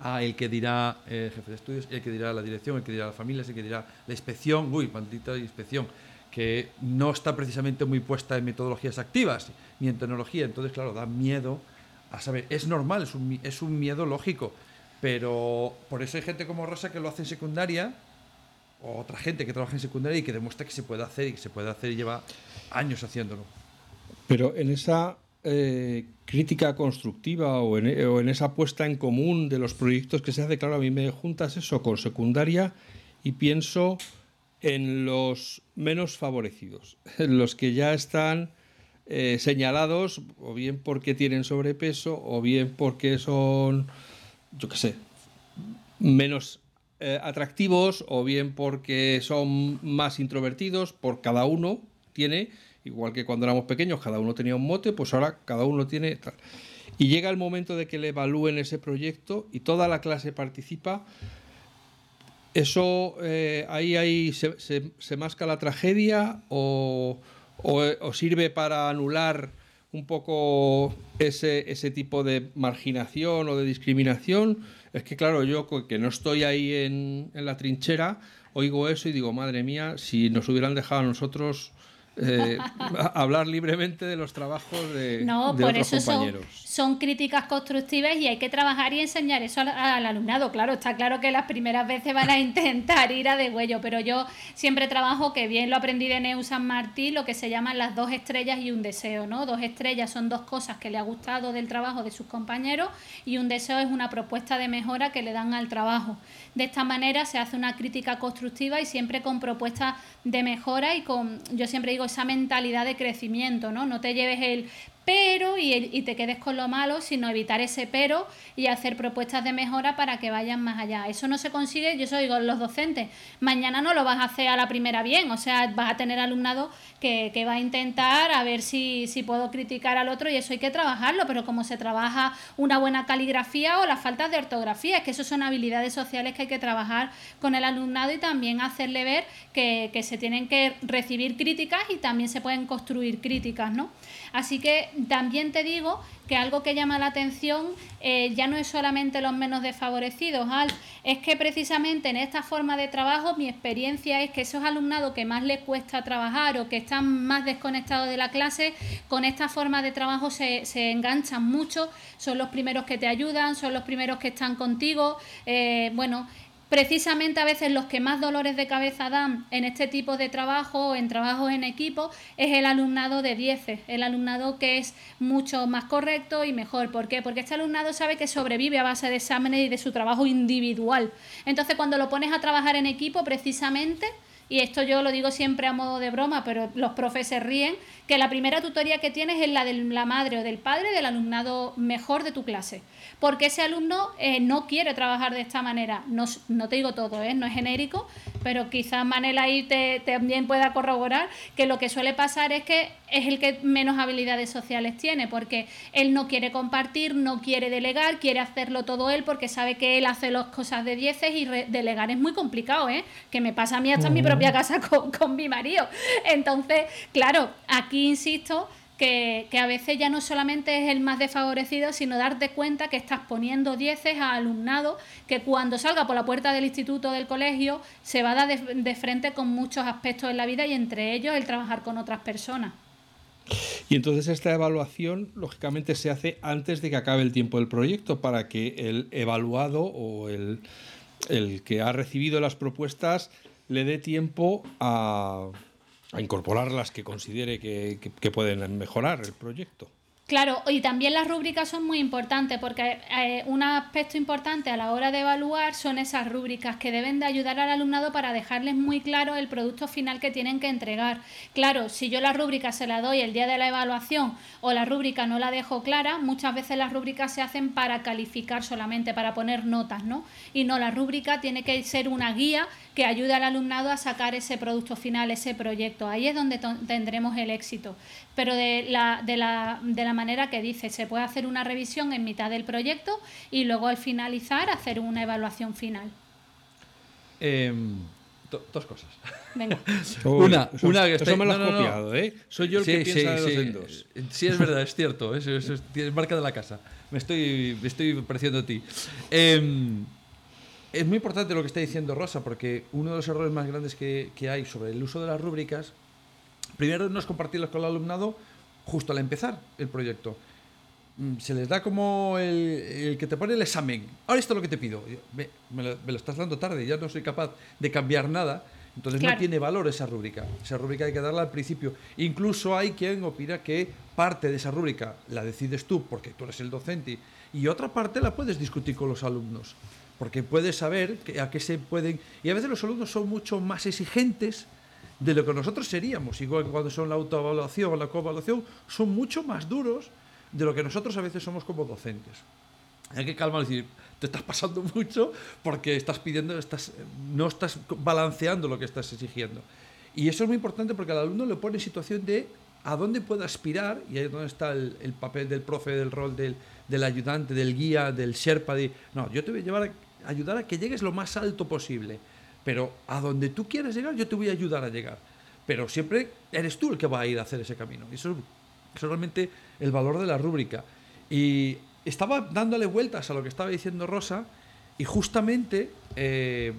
a el que dirá el jefe de estudios, el que dirá la dirección, el que dirá la familia, el que dirá la inspección. Uy, maldita inspección que no está precisamente muy puesta en metodologías activas ni en tecnología. Entonces, claro, da miedo a saber, es normal, es un, es un miedo lógico, pero por eso hay gente como Rosa que lo hace en secundaria, o otra gente que trabaja en secundaria y que demuestra que se puede hacer y que se puede hacer y lleva años haciéndolo. Pero en esa eh, crítica constructiva o en, o en, esa puesta en común de los proyectos que se hace, claro, a mí me juntas eso con secundaria y pienso en los menos favorecidos, en los que ya están eh, señalados o bien porque tienen sobrepeso o bien porque son, yo qué sé, menos eh, atractivos o bien porque son más introvertidos, por cada uno tiene, igual que cuando éramos pequeños, cada uno tenía un mote, pues ahora cada uno tiene tal. Y llega el momento de que le evalúen ese proyecto y toda la clase participa. Eso eh, ahí, ahí se, se, se masca la tragedia o, o, o, sirve para anular un poco ese, ese tipo de marginación o de discriminación. Es que claro, yo que no estoy ahí en, en la trinchera, oigo eso y digo, madre mía, si nos hubieran dejado a nosotros eh, hablar libremente de los trabajos de, no, de por otros eso compañeros. Son, son, críticas constructivas y hay que trabajar y enseñar eso al, al, alumnado. Claro, está claro que las primeras veces van a intentar ir a de huello, pero yo siempre trabajo, que bien lo aprendí de Neu San Martín, lo que se llaman las dos estrellas y un deseo, ¿no? Dos estrellas son dos cosas que le ha gustado del trabajo de sus compañeros y un deseo es una propuesta de mejora que le dan al trabajo. De esta manera se hace una crítica constructiva y siempre con propuestas de mejora y con, yo siempre digo, esa mentalidad de crecimiento, ¿no? No te lleves el pero y, te quedes con lo malo, sino evitar ese pero y hacer propuestas de mejora para que vayan más allá. Eso no se consigue, yo eso digo los docentes, mañana no lo vas a hacer a la primera bien, o sea, vas a tener alumnado que, que va a intentar a ver si, si puedo criticar al otro y eso hay que trabajarlo, pero como se trabaja una buena caligrafía o las faltas de ortografía, es que eso son habilidades sociales que hay que trabajar con el alumnado y también hacerle ver que, que se tienen que recibir críticas y también se pueden construir críticas, ¿no? Así que también te digo que algo que llama la atención eh, ya no es solamente los menos desfavorecidos, es que precisamente en esta forma de trabajo mi experiencia es que esos alumnados que más les cuesta trabajar o que están más desconectados de la clase, con esta forma de trabajo se, se enganchan mucho, son los primeros que te ayudan, son los primeros que están contigo, eh, bueno, precisamente a veces los que más dolores de cabeza dan en este tipo de trabajo o en trabajos en equipo es el alumnado de 10, el alumnado que es mucho más correcto y mejor. ¿Por qué? Porque este alumnado sabe que sobrevive a base de exámenes y de su trabajo individual. Entonces cuando lo pones a trabajar en equipo precisamente y esto yo lo digo siempre a modo de broma, pero los profes se ríen, que la primera tutoría que tienes es la de la madre o del padre del alumnado mejor de tu clase. Porque ese alumno eh, no quiere trabajar de esta manera. No, no te digo todo, ¿eh? no es genérico, pero quizás Manel ahí te, también pueda corroborar que lo que suele pasar es que es el que menos habilidades sociales tiene, porque él no quiere compartir, no quiere delegar, quiere hacerlo todo él porque sabe que él hace las cosas de dieces y delegar es muy complicado, ¿eh? que me pasa a mí hasta en mi propia casa con, con mi marido. Entonces, claro, aquí insisto que, que, a veces ya no solamente es el más desfavorecido, sino darte cuenta que estás poniendo dieces a alumnado que cuando salga por la puerta del instituto del colegio se va a dar de, de frente con muchos aspectos en la vida y entre ellos el trabajar con otras personas. Y entonces esta evaluación, lógicamente, se hace antes de que acabe el tiempo del proyecto para que el evaluado o el, el que ha recibido las propuestas le dé tiempo a, incorporar las que considere que, que pueden mejorar el proyecto. Claro, y también las rúbricas son muy importantes porque eh, un aspecto importante a la hora de evaluar son esas rúbricas que deben de ayudar al alumnado para dejarles muy claro el producto final que tienen que entregar. Claro, si yo la rúbrica se la doy el día de la evaluación o la rúbrica no la dejo clara, muchas veces las rúbricas se hacen para calificar solamente, para poner notas, ¿no? Y no, la rúbrica tiene que ser una guía que ayude al alumnado a sacar ese producto final, ese proyecto. Ahí es donde tendremos el éxito. Pero de la, de la, de la manera que dice, se puede hacer una revisión en mitad del proyecto y luego al finalizar hacer una evaluación final. Eh, dos cosas. Venga. una, eso, una que eso me lo has no, no, copiado, ¿eh? Soy yo el sí, que piensa sí, de dos sí. en dos. Sí, es verdad, es cierto. Eso es, es, marca de la casa. Me estoy, me estoy pareciendo a ti. Eh, es muy importante lo que está diciendo Rosa, porque uno de los errores más grandes que, que hay sobre el uso de las rúbricas, primero no es compartirlas con el alumnado justo al empezar el proyecto. mm, se les da como el, que te pone el examen. Ahora esto es lo que te pido. Me, lo, estás dando tarde, ya no soy capaz de cambiar nada. Entonces no tiene valor esa rúbrica. Esa rúbrica hay que darla al principio. Incluso hay quien opina que parte de esa rúbrica la decides tú porque tú eres el docente y otra parte la puedes discutir con los alumnos. Porque puedes saber a qué se pueden... Y a veces los alumnos son mucho más exigentes de lo que nosotros seríamos, igual que cuando son la autoevaluación o la coevaluación, son mucho más duros de lo que nosotros a veces somos como docentes. Hay que calmar y decir, te estás pasando mucho porque estás pidiendo, estás, no estás balanceando lo que estás exigiendo. Y eso es muy importante porque al alumno le pone en situación de a dónde puede aspirar, y ahí es donde está el, papel del profe, del rol del, del, ayudante, del guía, del sherpa, de, no, yo te voy a llevar ayudar a que llegues lo más alto posible pero a donde tú quieres llegar, yo te voy a ayudar a llegar. Pero siempre eres tú el que va a ir a hacer ese camino. Y eso, es realmente el valor de la rúbrica. Y estaba dándole vueltas a lo que estaba diciendo Rosa y justamente eh,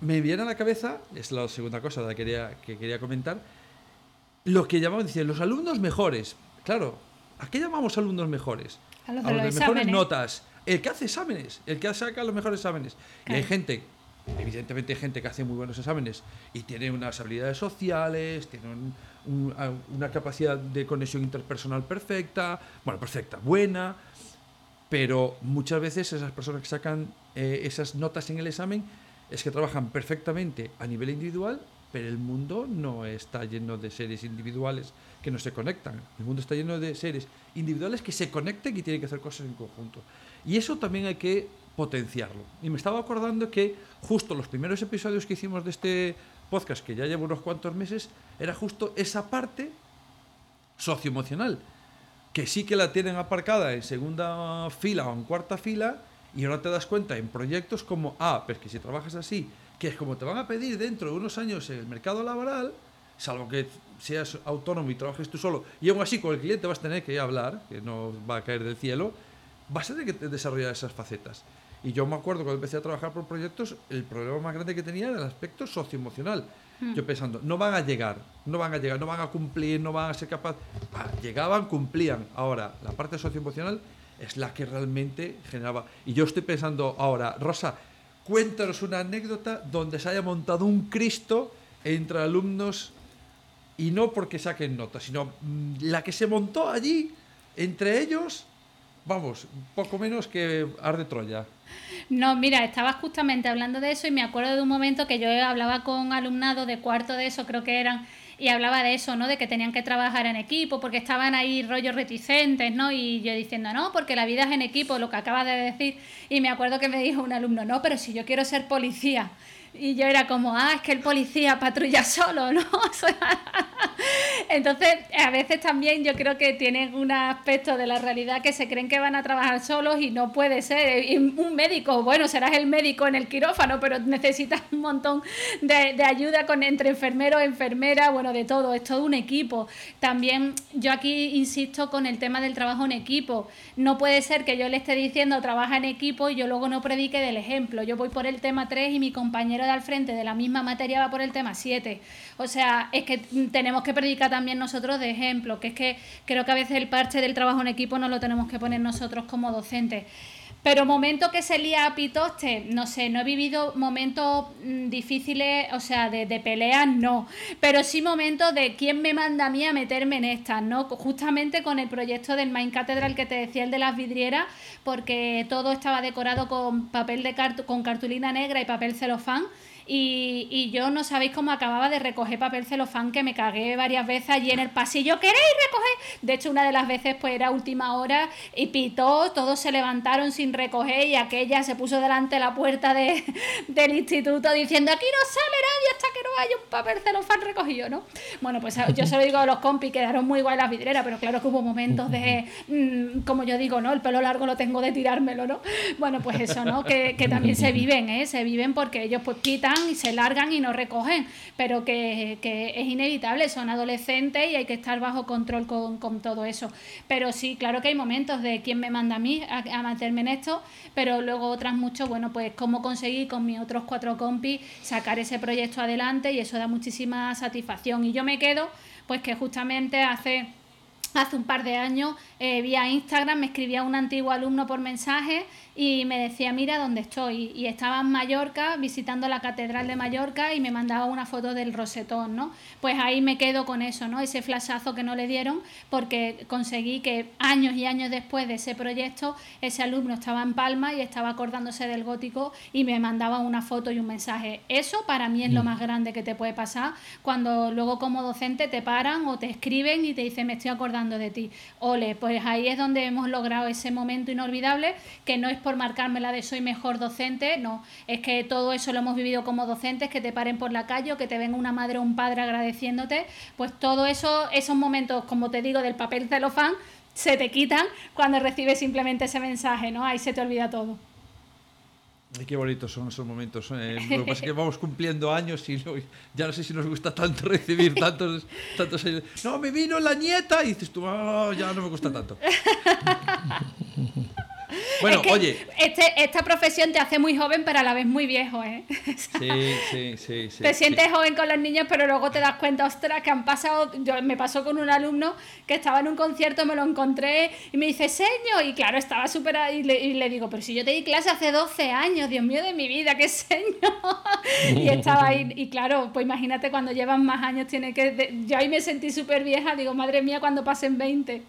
me viene a la cabeza, es la segunda cosa que quería, que quería comentar, lo que llamaban, dicen, los alumnos mejores. Claro, ¿a qué llamamos alumnos mejores? A los de, mejores notas. El que hace exámenes, el que saca los mejores exámenes. Y hay gente Evidentemente hay gente que hace muy buenos exámenes y tiene unas habilidades sociales, tiene una capacidad de conexión interpersonal perfecta, bueno, perfecta, buena, pero muchas veces esas personas que sacan eh, esas notas en el examen es que trabajan perfectamente a nivel individual, pero el mundo no está lleno de seres individuales que no se conectan. El mundo está lleno de seres individuales que se conectan y tienen que hacer cosas en conjunto. Y eso también hay que potenciarlo. Y me estaba acordando que justo los primeros episodios que hicimos de este podcast, que ya llevo unos cuantos meses, era justo esa parte socioemocional, que sí que la tienen aparcada en segunda fila o en cuarta fila, y ahora te das cuenta en proyectos como, ah, pues que si trabajas así, que es como te van a pedir dentro de unos años en el mercado laboral, salvo que seas autónomo y trabajes tú solo, y aún así con el cliente vas a tener que hablar, que no va a caer del cielo, vas a tener que desarrollar esas facetas. Y yo me acuerdo cuando empecé a trabajar por proyectos, el problema más grande que tenía era el aspecto socioemocional. Hmm. Yo pensando, no van a llegar, no van a llegar, no van a cumplir, no van a ser capaces. Ah, llegaban, cumplían. Ahora, la parte socioemocional es la que realmente generaba. Y yo estoy pensando ahora, Rosa, cuéntanos una anécdota donde se haya montado un Cristo entre alumnos y no porque saquen notas, sino mm, la que se montó allí entre ellos vamos, poco menos que arde Troya. No, mira, estabas justamente hablando de eso y me acuerdo de un momento que yo hablaba con alumnado de cuarto de eso, creo que eran, y hablaba de eso, ¿no? De que tenían que trabajar en equipo, porque estaban ahí rollos reticentes, ¿no? Y yo diciendo, no, porque la vida es en equipo, lo que acabas de decir. Y me acuerdo que me dijo un alumno, no, pero si yo quiero ser policía. Y yo era como, ah, es que el policía patrulla solo, ¿no? Entonces, a veces también yo creo que tienen un aspecto de la realidad que se creen que van a trabajar solos y no puede ser. Un médico, bueno, serás el médico en el quirófano, pero necesitas un montón de, de ayuda con entre enfermeros, enfermeras, bueno, de todo, es todo un equipo. También yo aquí insisto con el tema del trabajo en equipo. No puede ser que yo le esté diciendo trabaja en equipo y yo luego no predique del ejemplo. Yo voy por el tema 3 y mi compañero de al frente de la misma materia va por el tema 7. O sea, es que tenemos que predicar también nosotros de ejemplo, que es que creo que a veces el parche del trabajo en equipo no lo tenemos que poner nosotros como docentes. Pero momento que se lía a pitoste, no sé, no he vivido momentos mm, difíciles, o sea, de, de, peleas, no. Pero sí momentos de quién me manda a mí a meterme en estas, ¿no? Justamente con el proyecto del Main Cathedral que te decía, el de las vidrieras, porque todo estaba decorado con papel de con cartulina negra y papel celofán. Y, yo no sabéis cómo acababa de recoger papel celofán que me cagué varias veces allí en el pasillo. ¿Queréis recoger? De hecho, una de las veces pues era última hora y pitó, todos se levantaron sin recoger y aquella se puso delante de la puerta de, del instituto diciendo aquí no sale nadie hasta que no haya un papel celofán recogido, ¿no? Bueno, pues yo se lo digo a los compis, quedaron muy guay las vidrieras, pero claro que hubo momentos de, mm, como yo digo, ¿no? El pelo largo lo tengo de tirármelo, ¿no? Bueno, pues eso, ¿no? Que, que también se viven, ¿eh? Se viven porque ellos pues quitan y se largan y no recogen, pero que, es inevitable, son adolescentes y hay que estar bajo control con, todo eso. Pero sí, claro que hay momentos de quién me manda a mí a, meterme en esto, pero luego otras mucho, bueno, pues cómo conseguir con mis otros cuatro compis sacar ese proyecto adelante y eso da muchísima satisfacción. Y yo me quedo, pues que justamente hace hace un par de años eh, vía Instagram me escribía un antiguo alumno por mensaje y me decía, mira dónde estoy. Y estaba en Mallorca visitando la Catedral de Mallorca y me mandaba una foto del rosetón, ¿no? Pues ahí me quedo con eso, ¿no? Ese flashazo que no le dieron porque conseguí que años y años después de ese proyecto ese alumno estaba en Palma y estaba acordándose del gótico y me mandaba una foto y un mensaje. Eso para mí es lo mm. más grande que te puede pasar cuando luego como docente te paran o te escriben y te dicen me estoy acordando de ti. Ole, pues ahí es donde hemos logrado ese momento inolvidable que no es por marcarme la de soy mejor docente, no, es que todo eso lo hemos vivido como docentes, que te paren por la calle o que te venga una madre o un padre agradeciéndote, pues todo eso, esos momentos, como te digo, del papel celofán, se te quitan cuando recibes simplemente ese mensaje, ¿no? Ahí se te olvida todo. Y qué bonitos son esos momentos. Eh. Lo que pasa es que vamos cumpliendo años y ya no sé si nos gusta tanto recibir tantos, tantos No, me vino la nieta y dices tú, oh, ya no me gusta tanto. Bueno, oye. Este, esta profesión te hace muy joven, pero a la vez muy viejo, ¿eh? Sí, sí, sí. sí te sientes joven con los niños, pero luego te das cuenta, ostras, que han pasado. Yo, me pasó con un alumno que estaba en un concierto, me lo encontré y me dice, seño. Y claro, estaba súper. Y, y, le digo, pero si yo te di clase hace 12 años, Dios mío de mi vida, qué seño. y estaba ahí. Y claro, pues imagínate cuando llevan más años, tiene que. Yo ahí me sentí súper vieja, digo, madre mía, cuando pasen 20.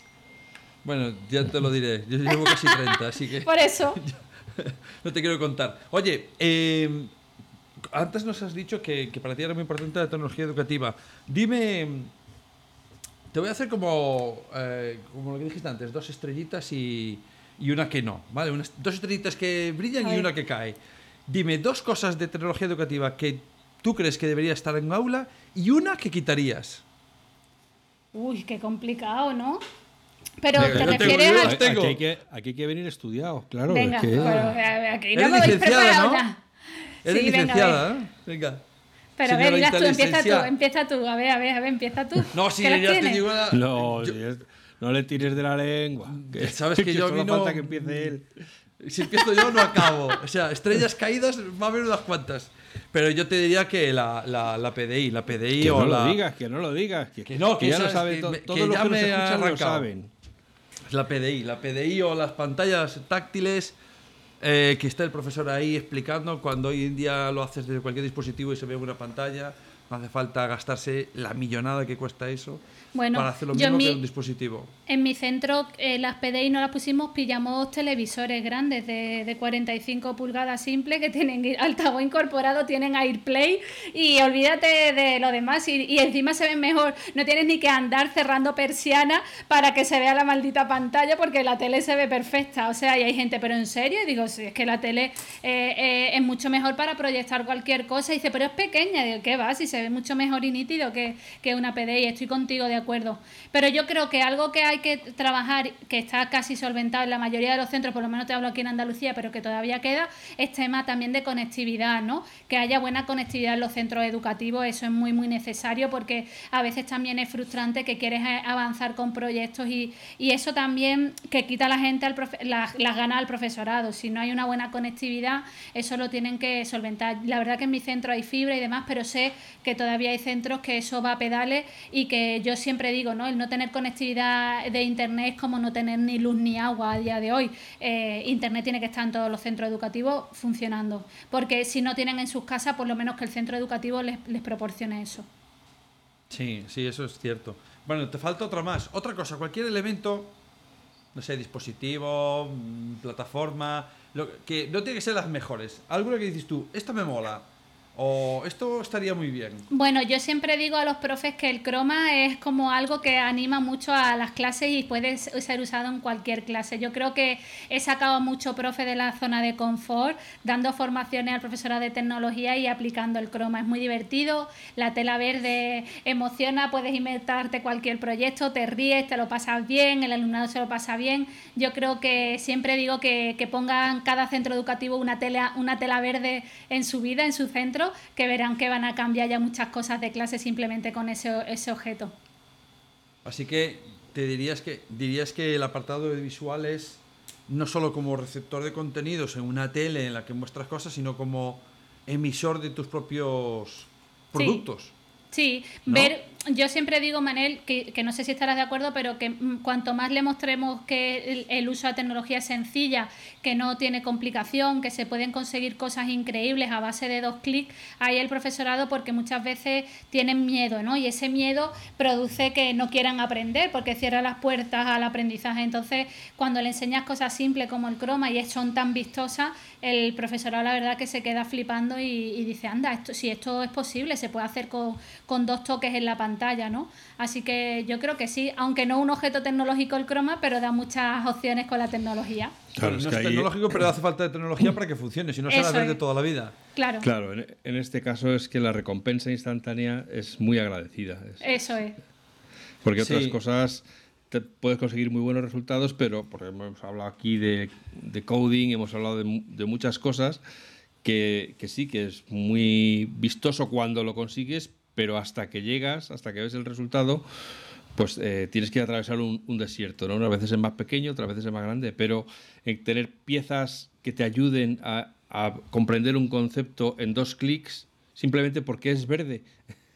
Bueno, ya te lo diré. Yo llevo casi 30, así que. Por eso. no te quiero contar. Oye, eh, antes nos has dicho que, para ti era muy importante la tecnología educativa. Dime. Te voy a hacer como, eh, como lo que dijiste antes: dos estrellitas y, y una que no. ¿vale? dos estrellitas que brillan y una que cae. Dime dos cosas de tecnología educativa que tú crees que debería estar en aula y una que quitarías. Uy, qué complicado, ¿no? Pero te refieres a... Aquí hay, que, aquí hay que venir estudiado, claro. Venga, que... aquí no me licenciada, ¿no? Eres sí, licenciada, venga, venga. Pero a ver, tú, empieza tú, empieza tú, a ver, a ver, a ver, empieza tú. No, si ya te digo... La... No, no le tires de la lengua. Que, Sabes que, yo vino... falta que empiece él. Si empiezo yo, no acabo. O sea, estrellas caídas va a haber unas cuantas. Pero yo te diría que la, la, la PDI, la PDI que o no la... lo digas, que no lo digas. Que, que no, que, ya lo sabe todo. Todos los que nos escuchan lo saben. La PDI, la PDI o las pantallas táctiles eh, que está el profesor ahí explicando cuando hoy en día lo haces desde cualquier dispositivo y se ve una pantalla, no hace falta gastarse la millonada que cuesta eso bueno, para hacer lo mismo que un dispositivo. En mi centro eh, las PDI no las pusimos, pillamos televisores grandes de, de 45 pulgadas simple que tienen altavoz incorporado, tienen AirPlay y olvídate de lo demás y, y, encima se ven mejor. No tienes ni que andar cerrando persiana para que se vea la maldita pantalla porque la tele se ve perfecta. O sea, y hay gente, pero en serio, digo, si es que la tele eh, eh, es mucho mejor para proyectar cualquier cosa. Y dice, pero es pequeña. Digo, ¿qué va? Si se ve mucho mejor y nítido que, que una PDI. Estoy contigo de acuerdo. Pero yo creo que algo que hay que trabajar, que está casi solventado en la mayoría de los centros, por lo menos te hablo aquí en Andalucía, pero que todavía queda, es tema también de conectividad, ¿no? Que haya buena conectividad en los centros educativos, eso es muy, muy necesario porque a veces también es frustrante que quieres eh, avanzar con proyectos y, eso también que quita a la gente al las, las ganas al profesorado. Si no hay una buena conectividad, eso lo tienen que solventar. La verdad que en mi centro hay fibra y demás, pero sé que todavía hay centros que eso va a pedales y que yo siempre digo, ¿no? El no tener conectividad de Internet es como no tener ni luz ni agua a día de hoy. Eh, Internet tiene que estar en todos los centros educativos funcionando, porque si no tienen en sus casas, por lo menos que el centro educativo les, les proporcione eso. Sí, sí, eso es cierto. Bueno, te falta otra más. Otra cosa, cualquier elemento, no sé, dispositivo, mm, plataforma, lo, que no tiene que ser las mejores. Alguna que dices tú, esta me mola, ¿O esto estaría muy bien? Bueno, yo siempre digo a los profes que el croma es como algo que anima mucho a las clases y puede ser usado en cualquier clase. Yo creo que he sacado mucho profe de la zona de confort, dando formaciones al profesorado de tecnología y aplicando el croma. Es muy divertido, la tela verde emociona, puedes inventarte cualquier proyecto, te ríes, te lo pasas bien, el alumnado se lo pasa bien. Yo creo que siempre digo que, que pongan cada centro educativo una tela, una tela verde en su vida, en su centro que verán que van a cambiar ya muchas cosas de clase simplemente con ese, ese objeto. Así que te dirías que dirías que el apartado visual es no solo como receptor de contenidos en una tele en la que muestras cosas, sino como emisor de tus propios productos. Sí, ver yo siempre digo, Manel, que, no sé si estarás de acuerdo, pero que mm, cuanto más le mostremos que el, uso de tecnología es sencilla, que no tiene complicación, que se pueden conseguir cosas increíbles a base de dos clics, ahí el profesorado, porque muchas veces tienen miedo, ¿no? Y ese miedo produce que no quieran aprender, porque cierra las puertas al aprendizaje. Entonces, cuando le enseñas cosas simples como el croma y son tan vistosas, el profesorado la verdad que se queda flipando y, dice, anda, esto, si esto es posible, se puede hacer con, con dos toques en la pantalla, ¿no? Así que yo creo que sí, aunque no un objeto tecnológico el croma, pero da muchas opciones con la tecnología. Claro, no es, tecnológico, pero hace falta de tecnología para que funcione, si no se la ve de toda la vida. Claro. Claro, en, este caso es que la recompensa instantánea es muy agradecida. Eso es. Porque otras cosas te puedes conseguir muy buenos resultados, pero porque hemos hablado aquí de, coding, hemos hablado de, muchas cosas que, que, sí, que es muy vistoso cuando lo consigues, pero hasta que llegas, hasta que ves el resultado, pues eh, tienes que atravesar un, desierto, ¿no? Unas veces es más pequeño, otras veces es más grande, pero en tener piezas que te ayuden a, comprender un concepto en dos clics, simplemente porque es verde,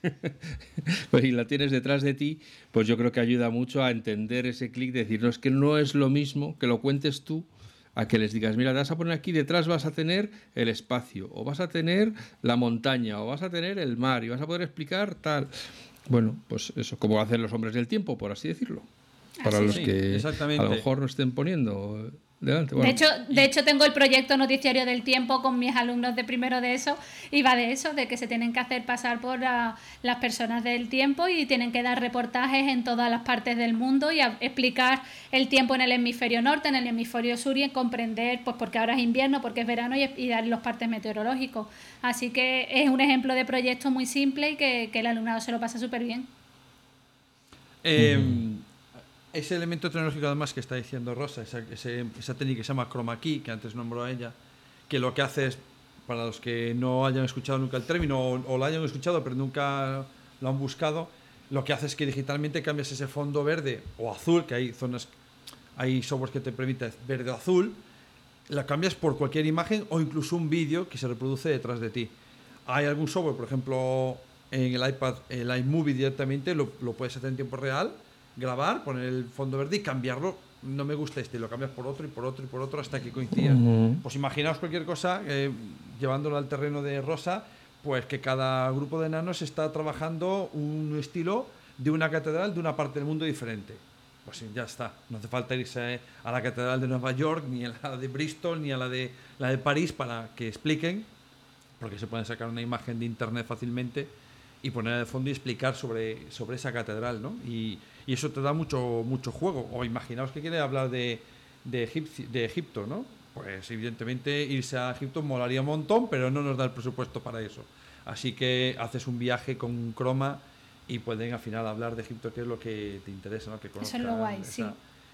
pues, y la tienes detrás de ti, pues yo creo que ayuda mucho a entender ese clic, decirnos que no es lo mismo que lo cuentes tú a que les digas, mira, te vas a poner aquí detrás, vas a tener el espacio, o vas a tener la montaña, o vas a tener el mar, y vas a poder explicar tal. Bueno, pues eso, como hacen los hombres del tiempo, por así decirlo. Para los que a lo mejor no estén poniendo de, hecho, de hecho, tengo el proyecto Noticiario del Tiempo con mis alumnos de primero de eso y va de eso, de que se tienen que hacer pasar por las personas del tiempo y tienen que dar reportajes en todas las partes del mundo y explicar el tiempo en el hemisferio norte, en el hemisferio sur y comprender, pues porque ahora es invierno, porque es verano y, dar los partes meteorológicos. Así que es un ejemplo de proyecto muy simple y que, el alumnado se lo pasa súper bien. Eh, ese elemento tecnológico además que está diciendo Rosa, esa, esa técnica que se llama chroma key, que antes nombró a ella, que lo que hace es, para los que no hayan escuchado nunca el término o, lo hayan escuchado pero nunca lo han buscado, lo que hace es que digitalmente cambias ese fondo verde o azul, que hay zonas, hay software que te permite verde o azul, la cambias por cualquier imagen o incluso un vídeo que se reproduce detrás de ti. Hay algún software, por ejemplo, en el iPad, el iMovie directamente, lo puedes hacer en tiempo real grabar, poner el fondo verde y cambiarlo. No me gusta este, lo cambias por otro y por otro y por otro hasta que coincida. Pues imaginaos cualquier cosa, eh, llevándolo al terreno de rosa, pues que cada grupo de enanos está trabajando un estilo de una catedral de una parte del mundo diferente. Pues ya está, no hace falta irse a la catedral de Nueva York, ni a la de Bristol, ni a la de, la de París para que expliquen, porque se pueden sacar una imagen de internet fácilmente y poner de fondo y explicar sobre, sobre esa catedral, ¿no? Y, y eso te da mucho, mucho juego. O imaginaos que quiere hablar de, de, de Egipto, ¿no? Pues evidentemente irse a Egipto molaría un montón, pero no nos da el presupuesto para eso. Así que haces un viaje con un croma y pueden al final hablar de Egipto, que es lo que te interesa, ¿no? Que eso es lo guay, esa, sí.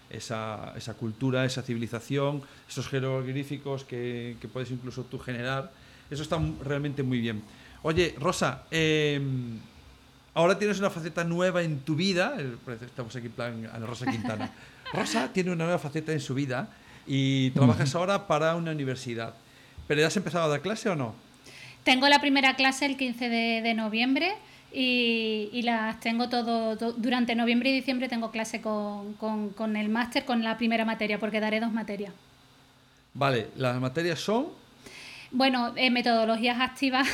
esa, esa, cultura, esa civilización, esos jeroglíficos que, que, puedes incluso tú generar. Eso está realmente muy bien. Oye, Rosa, eh, ahora tienes una faceta nueva en tu vida. Estamos aquí en plan a la Rosa Quintana. Rosa tiene una nueva faceta en su vida y trabajas ahora para una universidad. ¿Pero ya has empezado a dar clase o no? Tengo la primera clase el 15 de, noviembre y, las tengo todo, durante noviembre y diciembre tengo clase con, con el máster, con la primera materia, porque daré dos materias. Vale, las materias son bueno, eh, metodologías activas.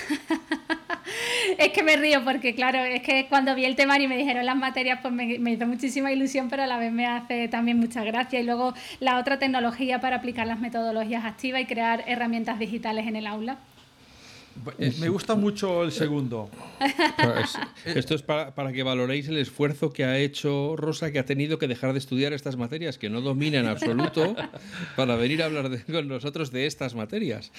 es que me río porque, claro, es que cuando vi el tema y me dijeron las materias, pues me, me, hizo muchísima ilusión, pero a la vez me hace también mucha gracia. Y luego la otra tecnología para aplicar las metodologías activas y crear herramientas digitales en el aula. Eh, me gusta mucho el segundo. Esto es para, que valoréis el esfuerzo que ha hecho Rosa, que ha tenido que dejar de estudiar estas materias, que no domina en absoluto, para venir a hablar con nosotros de estas materias.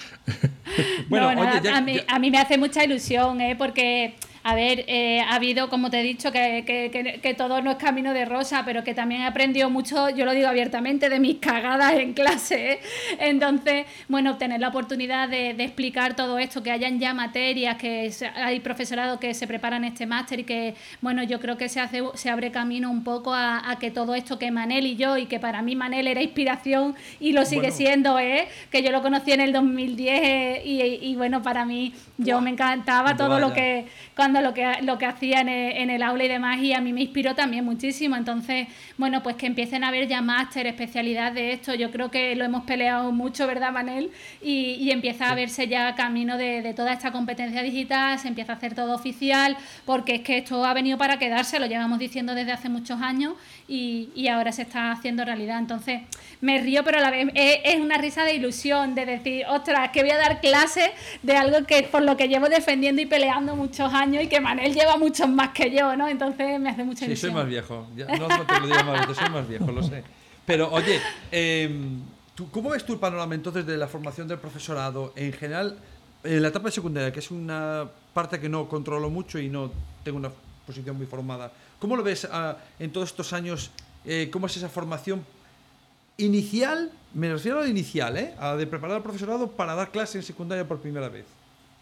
bueno, a, mí, a, mí, me hace mucha ilusión, ¿eh? porque a ver, eh, ha habido, como te he dicho, que, que, que, todo no es camino de rosa, pero que también he aprendido mucho, yo lo digo abiertamente, de mis cagadas en clase. ¿eh? Entonces, bueno, tener la oportunidad de, explicar todo esto, que hayan ya materias, que hay profesorado que se preparan este máster y que, bueno, yo creo que se, hace, se abre camino un poco a, que todo esto que Manel y yo, y que para mí Manel era inspiración y lo sigue siendo, ¿eh? que yo lo conocí en el 2010 y, y, bueno, para mí yo me encantaba todo lo que lo que, lo que hacía en el, en el aula y demás y a mí me inspiró también muchísimo. Entonces, bueno, pues que empiecen a haber ya máster, especialidad de esto. Yo creo que lo hemos peleado mucho, ¿verdad, Manel? Y, y empieza a verse ya camino de, de toda esta competencia digital, se empieza a hacer todo oficial, porque es que esto ha venido para quedarse, lo llevamos diciendo desde hace muchos años y, y ahora se está haciendo realidad. Entonces, me río, pero a la vez es, una risa de ilusión, de decir, ostras, que voy a dar clase de algo que por lo que llevo defendiendo y peleando muchos años y que Manel lleva muchos más que yo, ¿no? Entonces me hace mucha Sí, ilusión. soy más viejo. Ya, no, no te lo digo más, soy más viejo, lo sé. Pero, oye, em, ¿tú, ¿cómo ves tú el panorama entonces de la formación del profesorado en general en la etapa de secundaria, que es una parte que no controlo mucho y no tengo una posición muy formada? ¿Cómo lo ves ah, en todos estos años? eh, ¿Cómo es esa formación inicial? Me refiero a la inicial, ¿eh? A de preparar al profesorado para dar clase en secundaria por primera vez.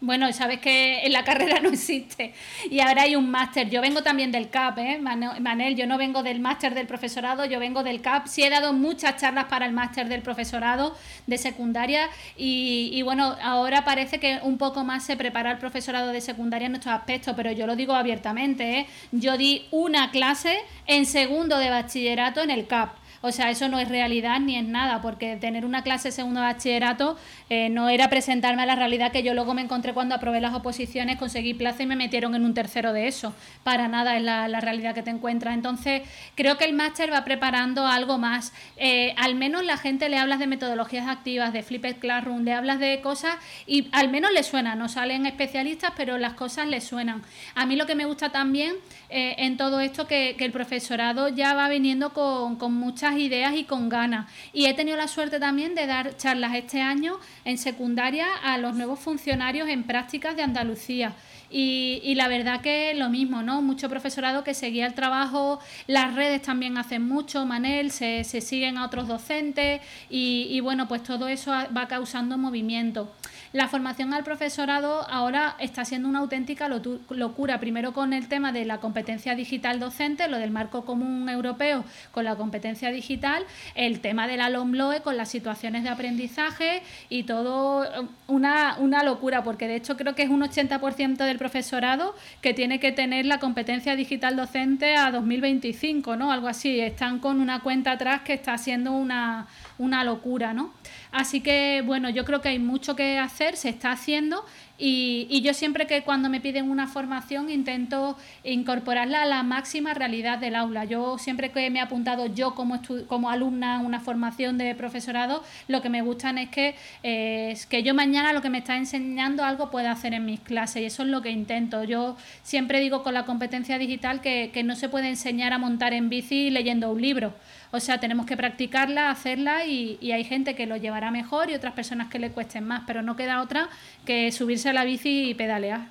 Bueno, sabes que en la carrera no existe y ahora hay un máster. Yo vengo también del CAP, ¿eh? Manel, yo no vengo del máster del profesorado, yo vengo del CAP. Sí he dado muchas charlas para el máster del profesorado de secundaria y, y bueno, ahora parece que un poco más se prepara el profesorado de secundaria en nuestros aspectos, pero yo lo digo abiertamente, ¿eh? Yo di una clase en segundo de bachillerato en el CAP. O sea, eso no es realidad ni es nada, porque tener una clase segundo de bachillerato eh, no era presentarme a la realidad que yo luego me encontré cuando aprobé las oposiciones, conseguí plaza y me metieron en un tercero de eso. Para nada es la, la realidad que te encuentras. Entonces, creo que el máster va preparando algo más. Eh, al menos la gente le hablas de metodologías activas, de Flipped Classroom, le hablas de cosas y al menos le suena. No salen especialistas, pero las cosas le suenan. A mí lo que me gusta también eh, en todo esto que, que el profesorado ya va viniendo con, con muchas ideas y con ganas. Y he tenido la suerte también de dar charlas este año en secundaria a los nuevos funcionarios en prácticas de Andalucía. Y, la verdad que lo mismo, ¿no? Mucho profesorado que seguía el trabajo, las redes también hacen mucho, Manel, se, siguen a otros docentes y, bueno, pues todo eso va causando movimiento. La formación al profesorado ahora está siendo una auténtica locura, primero con el tema de la competencia digital docente, lo del marco común europeo con la competencia digital, el tema de la LOMLOE con las situaciones de aprendizaje y todo eh, una, una locura, porque de hecho creo que es un 80% del profesorado que tiene que tener la competencia digital docente a 2025, ¿no? Algo así, están con una cuenta atrás que está siendo una, una locura, ¿no? Así que, bueno, yo creo que hay mucho que hacer, se está haciendo y, y yo siempre que cuando me piden una formación intento incorporarla a la máxima realidad del aula. Yo siempre que me he apuntado yo como, como alumna una formación de profesorado, lo que me gustan es que, eh, es que yo mañana lo que me está enseñando algo pueda hacer en mis clases y eso es lo que intento. Yo siempre digo con la competencia digital que, que no se puede enseñar a montar en bici leyendo un libro. O sea, tenemos que practicarla, hacerla y, y hay gente que lo llevará mejor y otras personas que le cuesten más, pero no queda otra que subirse a la bici y pedalear.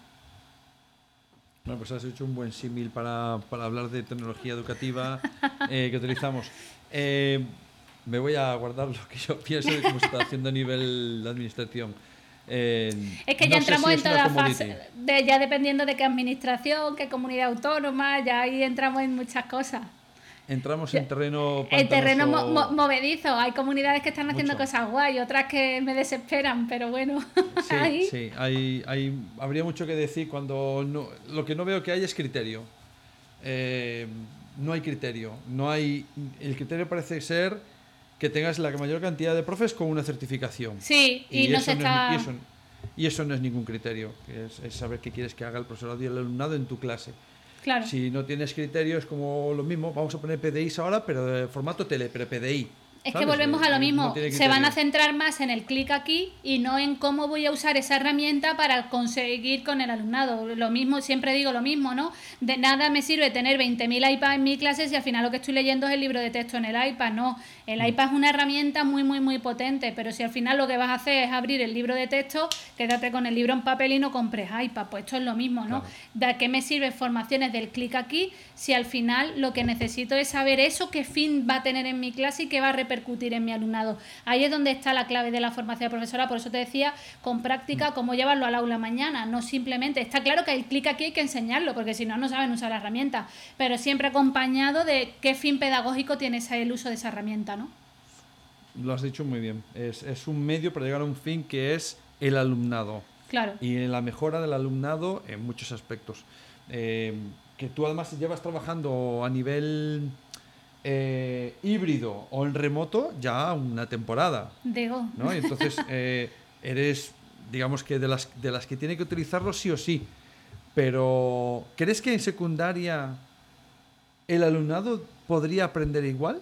Bueno, pues has hecho un buen símil para, para hablar de tecnología educativa eh, que utilizamos. Eh, me voy a guardar lo que yo pienso de cómo se está haciendo a nivel de administración. Eh, Es que no ya entramos si en toda la fase, de, ya dependiendo de qué administración, qué comunidad autónoma, ya ahí entramos en muchas cosas. Entramos en terreno El terreno mo- pantanoso. mo- movedizo, hay comunidades que están haciendo Mucho. cosas guay, otras que me desesperan, pero bueno, Sí, ahí. sí, hay, hay, habría mucho que decir cuando no- lo que no veo que hay es criterio. Eh, no hay criterio. No hay, el criterio parece ser que tengas la mayor cantidad de profes con una certificación. Sí, y, no se y, eso, y eso no es ningún criterio, es, es saber qué quieres que haga el profesorado y el alumnado en tu clase. Claro. Si no tienes criterio es como lo mismo, vamos a poner PDIs ahora, pero de formato tele, pero PDI. Es que volvemos a lo mismo. Se van a centrar más en el clic aquí y no en cómo voy a usar esa herramienta para conseguir con el alumnado. Lo mismo, siempre digo lo mismo, ¿no? De nada me sirve tener 20.000 iPads en mi clase si al final lo que estoy leyendo es el libro de texto en el iPad. No, el Mm. iPad es una herramienta muy, muy, muy potente, pero si al final lo que vas a hacer es abrir el libro de texto, quédate con el libro en papel y no compres iPad. Pues esto es lo mismo, ¿no? ¿De qué me sirven formaciones del clic aquí si al final lo que necesito es saber eso, qué fin va a tener en mi clase y qué va a repercutir en mi alumnado? Ahí es donde está la clave de la formación profesora, por eso te decía con Mm. práctica cómo llevarlo al aula mañana, no simplemente, está claro que el clic aquí hay que enseñarlo, porque si no, no saben usar la herramienta, pero siempre acompañado de qué fin pedagógico tiene el uso de esa herramienta, ¿no? Lo has dicho muy bien. Es, es un medio para llegar a un fin que es el alumnado Claro. y en la mejora del alumnado en muchos aspectos. eh, que tú además llevas trabajando a nivel eh, híbrido o en remoto ya una temporada. Digo. ¿no? Y entonces eh, eres, digamos que de las, de las que tiene que utilizarlo sí o sí. Pero, ¿crees que en secundaria el alumnado podría aprender igual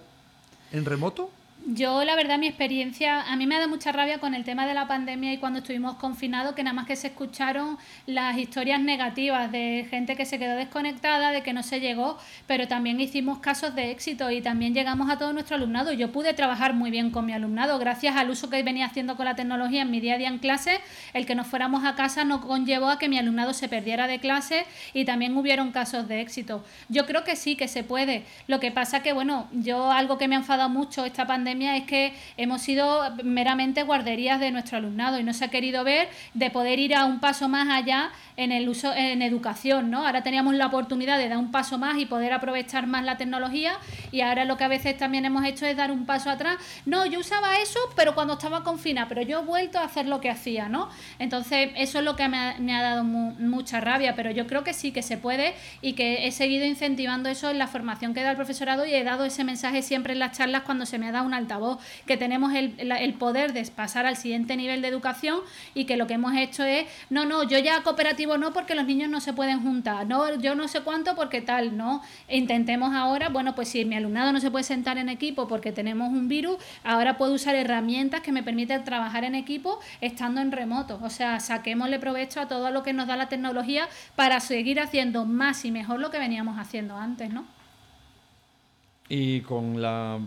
en remoto? Yo, la verdad, mi experiencia, a mí me da mucha rabia con el tema de la pandemia y cuando estuvimos confinados, que nada más que se escucharon las historias negativas de gente que se quedó desconectada, de que no se llegó, pero también hicimos casos de éxito y también llegamos a todo nuestro alumnado. Yo pude trabajar muy bien con mi alumnado, gracias al uso que venía haciendo con la tecnología en mi día a día en clase, el que nos fuéramos a casa no conllevó a que mi alumnado se perdiera de clase y también hubieron casos de éxito. Yo creo que sí, que se puede. Lo que pasa que, bueno, yo algo que me ha enfadado mucho esta pandemia es que hemos sido meramente guarderías de nuestro alumnado y no se ha querido ver de poder ir a un paso más allá en el uso en educación, ¿no? Ahora teníamos la oportunidad de dar un paso más y poder aprovechar más la tecnología y ahora lo que a veces también hemos hecho es dar un paso atrás. No, yo usaba eso, pero cuando estaba confinada, pero yo he vuelto a hacer lo que hacía, ¿no? Entonces, eso es lo que me ha, dado mucha rabia, pero yo creo que sí que se puede y que he seguido incentivando eso en la formación que da el profesorado y he dado ese mensaje siempre en las charlas cuando se me ha dado un altavoz, que tenemos el, poder de pasar al siguiente nivel de educación y que lo que hemos hecho es, no, no, yo ya no porque los niños no se pueden juntar, no, yo no sé cuánto porque tal, no. Intentemos ahora, bueno, pues si mi alumnado no se puede sentar en equipo porque tenemos un virus, ahora puedo usar herramientas que me permiten trabajar en equipo estando en remoto. O sea, saquémosle provecho a todo lo que nos da la tecnología para seguir haciendo más y mejor lo que veníamos haciendo antes, ¿no? Y con la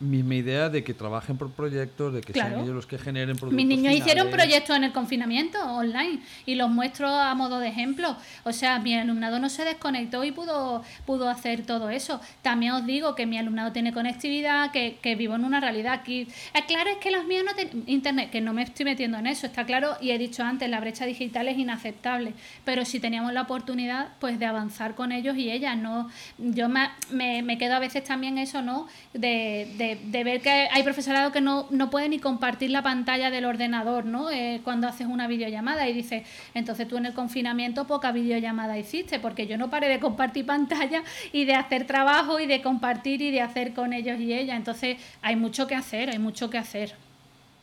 misma idea de que trabajen por proyectos, de que sean ellos los que generen productos. Mis niños hicieron proyectos en el confinamiento online y los muestro a modo de ejemplo. O sea, mi alumnado no se desconectó y pudo, pudo hacer todo eso. También os digo que mi alumnado tiene conectividad, que, que vivo en una realidad aquí. Es claro, es que los míos no tienen internet, que no me estoy metiendo en eso, está claro, y he dicho antes, la brecha digital es inaceptable. Pero si teníamos la oportunidad, pues de avanzar con ellos y ellas, ¿no? Yo me, me, me quedo a veces también eso, ¿no? de de, ver que hay profesorado que no, no puede ni compartir la pantalla del ordenador, ¿no? Eh, cuando haces una videollamada y dices, entonces tú en el confinamiento poca videollamada hiciste, porque yo no paré de compartir pantalla y de hacer trabajo y de compartir y de hacer con ellos y ellas. Entonces hay mucho que hacer, hay mucho que hacer.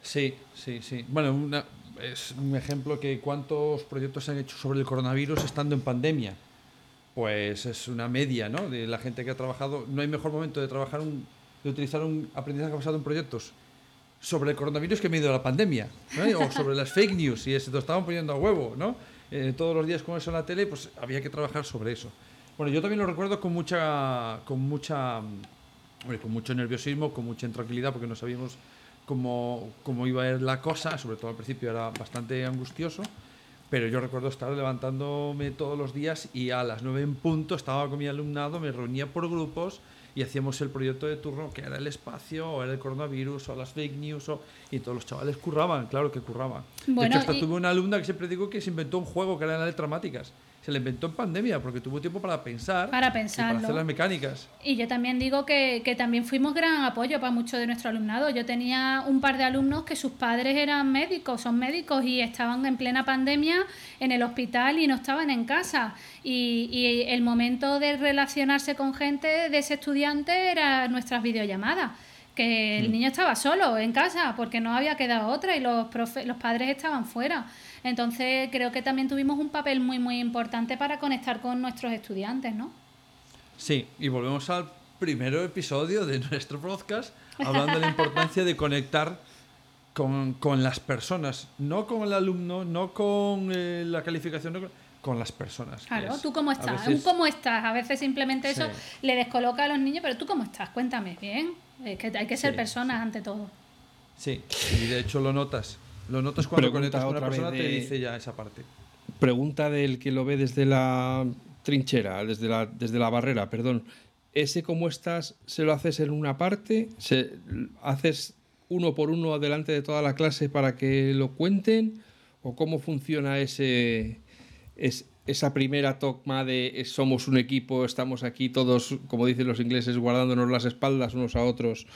Sí, sí, sí. Bueno, es un ejemplo que cuántos proyectos se han hecho sobre el coronavirus estando en pandemia. Pues es una media, ¿no? De la gente que ha trabajado. No hay mejor momento de trabajar un, de utilizar un aprendizaje basado en proyectos sobre el coronavirus que me dio la pandemia, o sobre las fake news, y se lo estaban poniendo a huevo, ¿no? Eh, todos los días con eso en la tele, pues había que trabajar sobre eso. Bueno, yo también lo recuerdo con mucha, con mucha, con mucho nerviosismo, con mucha intranquilidad, porque no sabíamos cómo, cómo iba a ir la cosa, sobre todo al principio era bastante angustioso, pero yo recuerdo estar levantándome todos los días y a las nueve en punto estaba con mi alumnado, me reunía por grupos, y hacíamos el proyecto de turno que era el espacio, o era el coronavirus, o las fake news, o, y todos los chavales curraban, claro que curraban. de hecho, hasta tuve una alumna que siempre digo que se inventó un juego que era en las dramáticas se le inventó en pandemia porque tuvo tiempo para pensar. Para pensar. Para hacer las mecánicas. Y yo también digo que, que, también fuimos gran apoyo para muchos de nuestro alumnado. Yo tenía un par de alumnos que sus padres eran médicos, son médicos y estaban en plena pandemia en el hospital y no estaban en casa. Y, y el momento de relacionarse con gente de ese estudiante era nuestras videollamadas que el mm. niño estaba solo en casa porque no había quedado otra y los, los padres estaban fuera. Entonces creo que también tuvimos un papel muy, muy importante para conectar con nuestros estudiantes, ¿no? Sí, y volvemos al primer episodio de nuestro podcast, hablando de la importancia de conectar con, con las personas, no con el alumno, no con eh, la calificación, con las personas. Claro, tú cómo estás, cómo estás. A veces simplemente eso le descoloca a los niños, pero tú cómo estás, cuéntame, bien. Es que hay que ser personas ante todo. Sí, y de hecho lo notas. Lo notas cuando conectas con una persona, te dice ya esa parte. Pregunta del que lo ve desde la trinchera, desde la, desde la barrera, perdón. ¿Ese cómo estás se lo haces en una parte? ¿Se, ¿Haces uno por uno adelante de toda la clase para que lo cuenten? ¿O cómo funciona ese, esa primera toma de somos un equipo, estamos aquí todos, como dicen los ingleses, guardándonos las espaldas unos a otros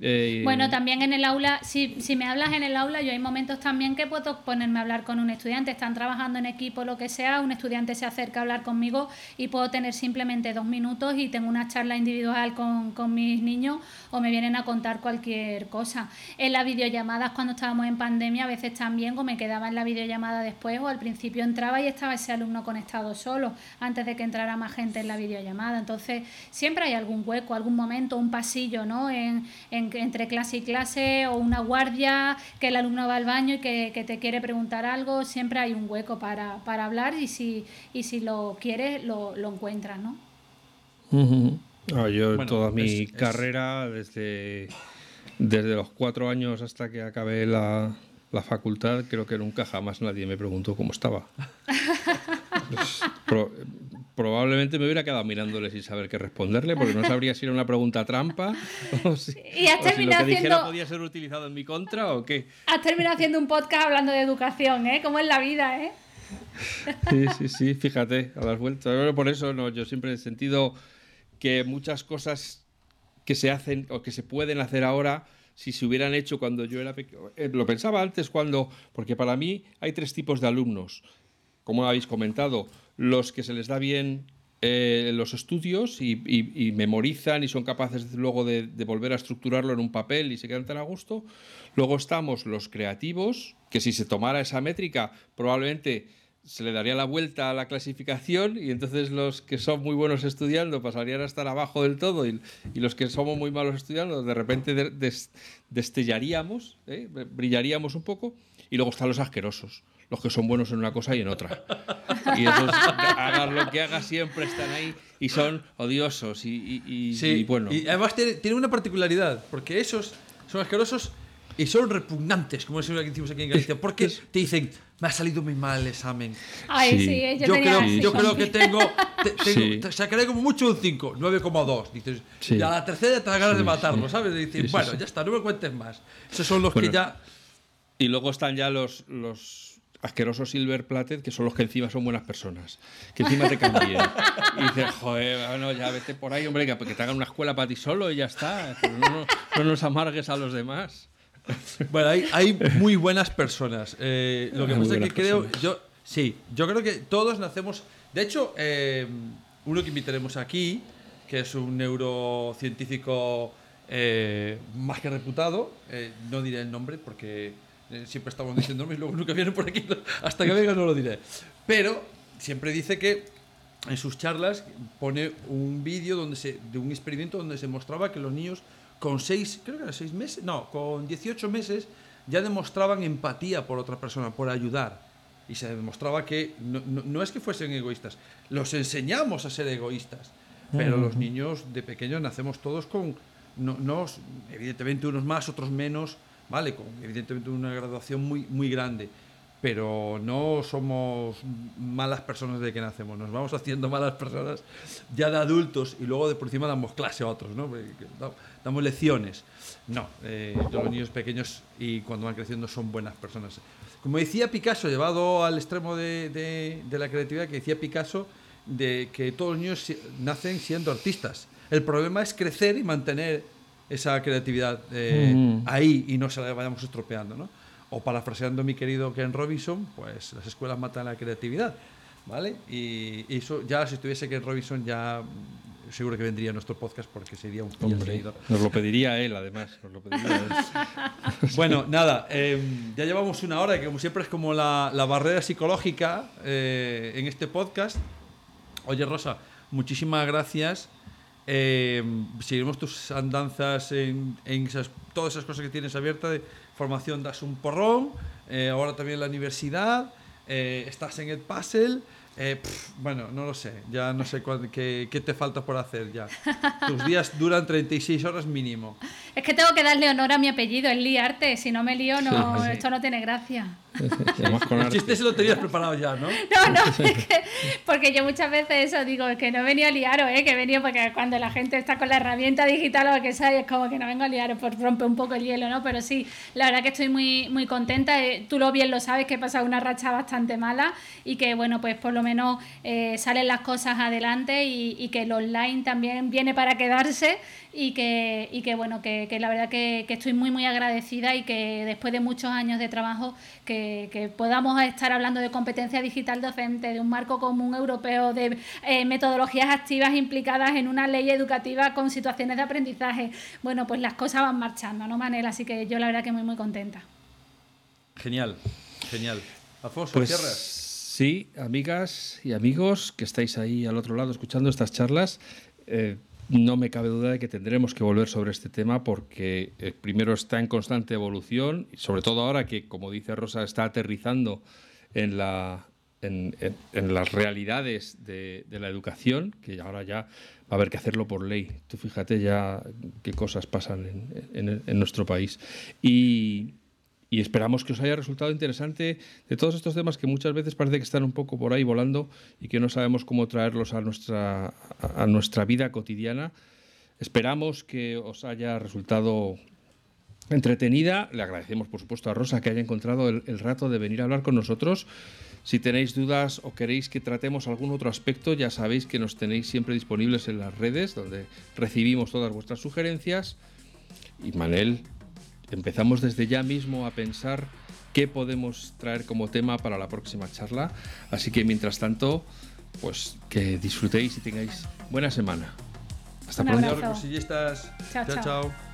Eh, Bueno, también en el aula, si, me hablas en el aula, yo hay momentos también que puedo ponerme a hablar con un estudiante, están trabajando en equipo, lo que sea, un estudiante se acerca a hablar conmigo y puedo tener simplemente dos minutos y tengo una charla individual con, mis niños o me vienen a contar cualquier cosa. En las videollamadas cuando estábamos en pandemia a veces también o me quedaba en la videollamada después o al principio entraba y estaba ese alumno conectado solo antes de que entrara más gente en la videollamada. Entonces siempre hay algún hueco, algún momento, un pasillo, ¿no? En- entre clase y clase o una guardia que el alumno va al baño y que, que te quiere preguntar algo, siempre hay un hueco para, para hablar y si, y si lo quieres lo, lo encuentras, ¿no? Ah, yo Bueno, toda mi es- es- carrera, desde, desde los cuatro años hasta que acabé la, la facultad, creo que nunca jamás nadie me preguntó cómo estaba. Pues, probablemente me hubiera quedado mirándole sin saber qué responderle, porque no sabría si era una pregunta trampa o si, Y has o si lo que dijera podía ser utilizado en mi contra o qué. Has terminado haciendo un podcast hablando de educación, ¿eh? Como es la vida, ¿eh? Sí, sí, sí, fíjate, a las vueltas. Por eso no, yo siempre he sentido que muchas cosas que se hacen o que se pueden hacer ahora, si se hubieran hecho cuando yo era pequeño, lo pensaba antes cuando, porque para mí hay tres tipos de alumnos, como habéis comentado, los que se les da bien eh, los estudios y, memorizan y son capaces luego de, volver a estructurarlo en un papel y se quedan tan a gusto. Luego estamos los creativos, que si se tomara esa métrica probablemente se le daría la vuelta a la clasificación y entonces los que son muy buenos estudiando pasarían a estar abajo del todo y, los que somos muy malos estudiando de repente de- des- destellaríamos, ¿eh? brillaríamos un poco y luego están los asquerosos, los que son buenos en una cosa y en otra. Y esos, hagas lo que hagas, siempre están ahí y son odiosos y, y- y- Sí, y bueno. y además tiene, tiene una particularidad, porque esos son asquerosos y son repugnantes, como es lo que decimos aquí en Galicia, porque te dicen, me ha salido muy mal el examen. Ay, Sí. sí, yo, Yo, tenía creo, así yo creo que tengo, te- tengo- Sí. te sacaré como mucho un 5, 9,2. Dices, Sí. y a la tercera te da ganas Sí, de matarlo, sí. ¿sabes? De decir, Sí, sí, bueno, sí. ya está, no me cuentes más. Esos son los Bueno. que ya... Y luego están ya los, los asquerosos Silver Plated, que son los que encima son buenas personas, que encima te cambian. y dices, joder, bueno, ya vete por ahí, hombre, que, que te hagan una escuela para ti solo y ya está. Pero no, no- no nos amargues a los demás. Bueno, hay, hay muy buenas personas. Eh, lo que pasa es que creo, yo, sí, yo creo que todos nacemos. De hecho, eh, uno que invitaremos aquí, que es un neurocientífico eh, más que reputado, no diré el nombre porque eh, siempre estamos diciendo y luego nunca viene por aquí, hasta que venga no lo diré. Pero siempre dice que en sus charlas pone un vídeo donde se, de un experimento donde se mostraba que los niños con 6, creo que era 6 meses, no, con 18 meses ya demostraban empatía por otra persona, por ayudar. Y se demostraba que no, no- no es que fuesen egoístas, los enseñamos a ser egoístas. Pero los niños de pequeños nacemos todos con, no, no- evidentemente unos más, otros menos, ¿vale? Con evidentemente una graduación muy, muy grande pero no somos malas personas de que nacemos, nos vamos haciendo malas personas ya de adultos y luego de por encima damos clase a otros, ¿no? Damos lecciones. No, eh, los niños pequeños y cuando van creciendo son buenas personas. Como decía Picasso, llevado al extremo de, de- de la creatividad, que decía Picasso, de que todos los niños nacen siendo artistas. El problema es crecer y mantener esa creatividad eh, Mm. ahí y no se la vayamos estropeando, ¿no? O parafraseando a mi querido Ken Robinson, pues las escuelas matan la creatividad, ¿vale? Y, y eso ya si estuviese Ken Robinson ya seguro que vendría a nuestro podcast porque sería un Hombre, nos lo pediría él, además. Nos lo pediría él. Bueno, nada, eh, ya llevamos una hora, que como siempre es como la, la barrera psicológica eh, en este podcast. Oye, Rosa, muchísimas gracias. Eh, tus andanzas en, en todas esas cosas que tienes abiertas. De formación das un porrón, eh, ahora también la universidad, eh, estás en el puzzle. Eh, bueno, no lo sé, ya no sé cuál- qué, qué te falta por hacer ya. Tus días duran 36 horas mínimo. Es que tengo que darle honor a mi apellido, es liarte. Si no me lío, no, Sí. esto no tiene gracia. Con El chiste se lo tenías preparado ya, ¿no? No, no, es que, porque yo muchas veces eso digo, es que no he venido a liaros, ¿eh? que he venido porque cuando la gente está con la herramienta digital o lo que sea, es como que no vengo a liaros, por rompe un poco el hielo, ¿no? Pero sí, la verdad que estoy muy, muy contenta. eh, Tú lo bien lo sabes que he pasado una racha bastante mala y que, bueno, pues por lo menos eh, salen las cosas adelante y, que el online también viene para quedarse y que, y que bueno, que, la verdad que, estoy muy muy agradecida y que después de muchos años de trabajo que, podamos estar hablando de competencia digital docente, de un marco común europeo, de eh, metodologías activas implicadas en una ley educativa con situaciones de aprendizaje. Bueno, pues las cosas van marchando, ¿no, Manel? Así que yo la verdad que muy muy contenta. Genial, genial. Alfonso, pues, Sí, amigas y amigos que estáis ahí al otro lado escuchando estas charlas. Eh, no me cabe duda de que tendremos que volver sobre este tema porque eh, primero está en constante evolución y sobre todo ahora que, como dice Rosa, está aterrizando en, la, en, las realidades de, la educación, que ahora ya va a haber que hacerlo por ley. Tú fíjate ya qué cosas pasan en, nuestro país. Y, y esperamos que os haya resultado interesante de todos estos temas que muchas veces parece que están un poco por ahí volando y que no sabemos cómo traerlos a nuestra, a nuestra vida cotidiana. Esperamos que os haya resultado entretenida. Le agradecemos, por supuesto, a Rosa que haya encontrado el, el, rato de venir a hablar con nosotros. Si tenéis dudas o queréis que tratemos algún otro aspecto, ya sabéis que nos tenéis siempre disponibles en las redes, donde recibimos todas vuestras sugerencias. Y Manel, empezamos desde ya mismo a pensar qué podemos traer como tema para la próxima charla. Así que mientras tanto, pues que disfrutéis y tengáis buena semana. Hasta pronto. chao. chao.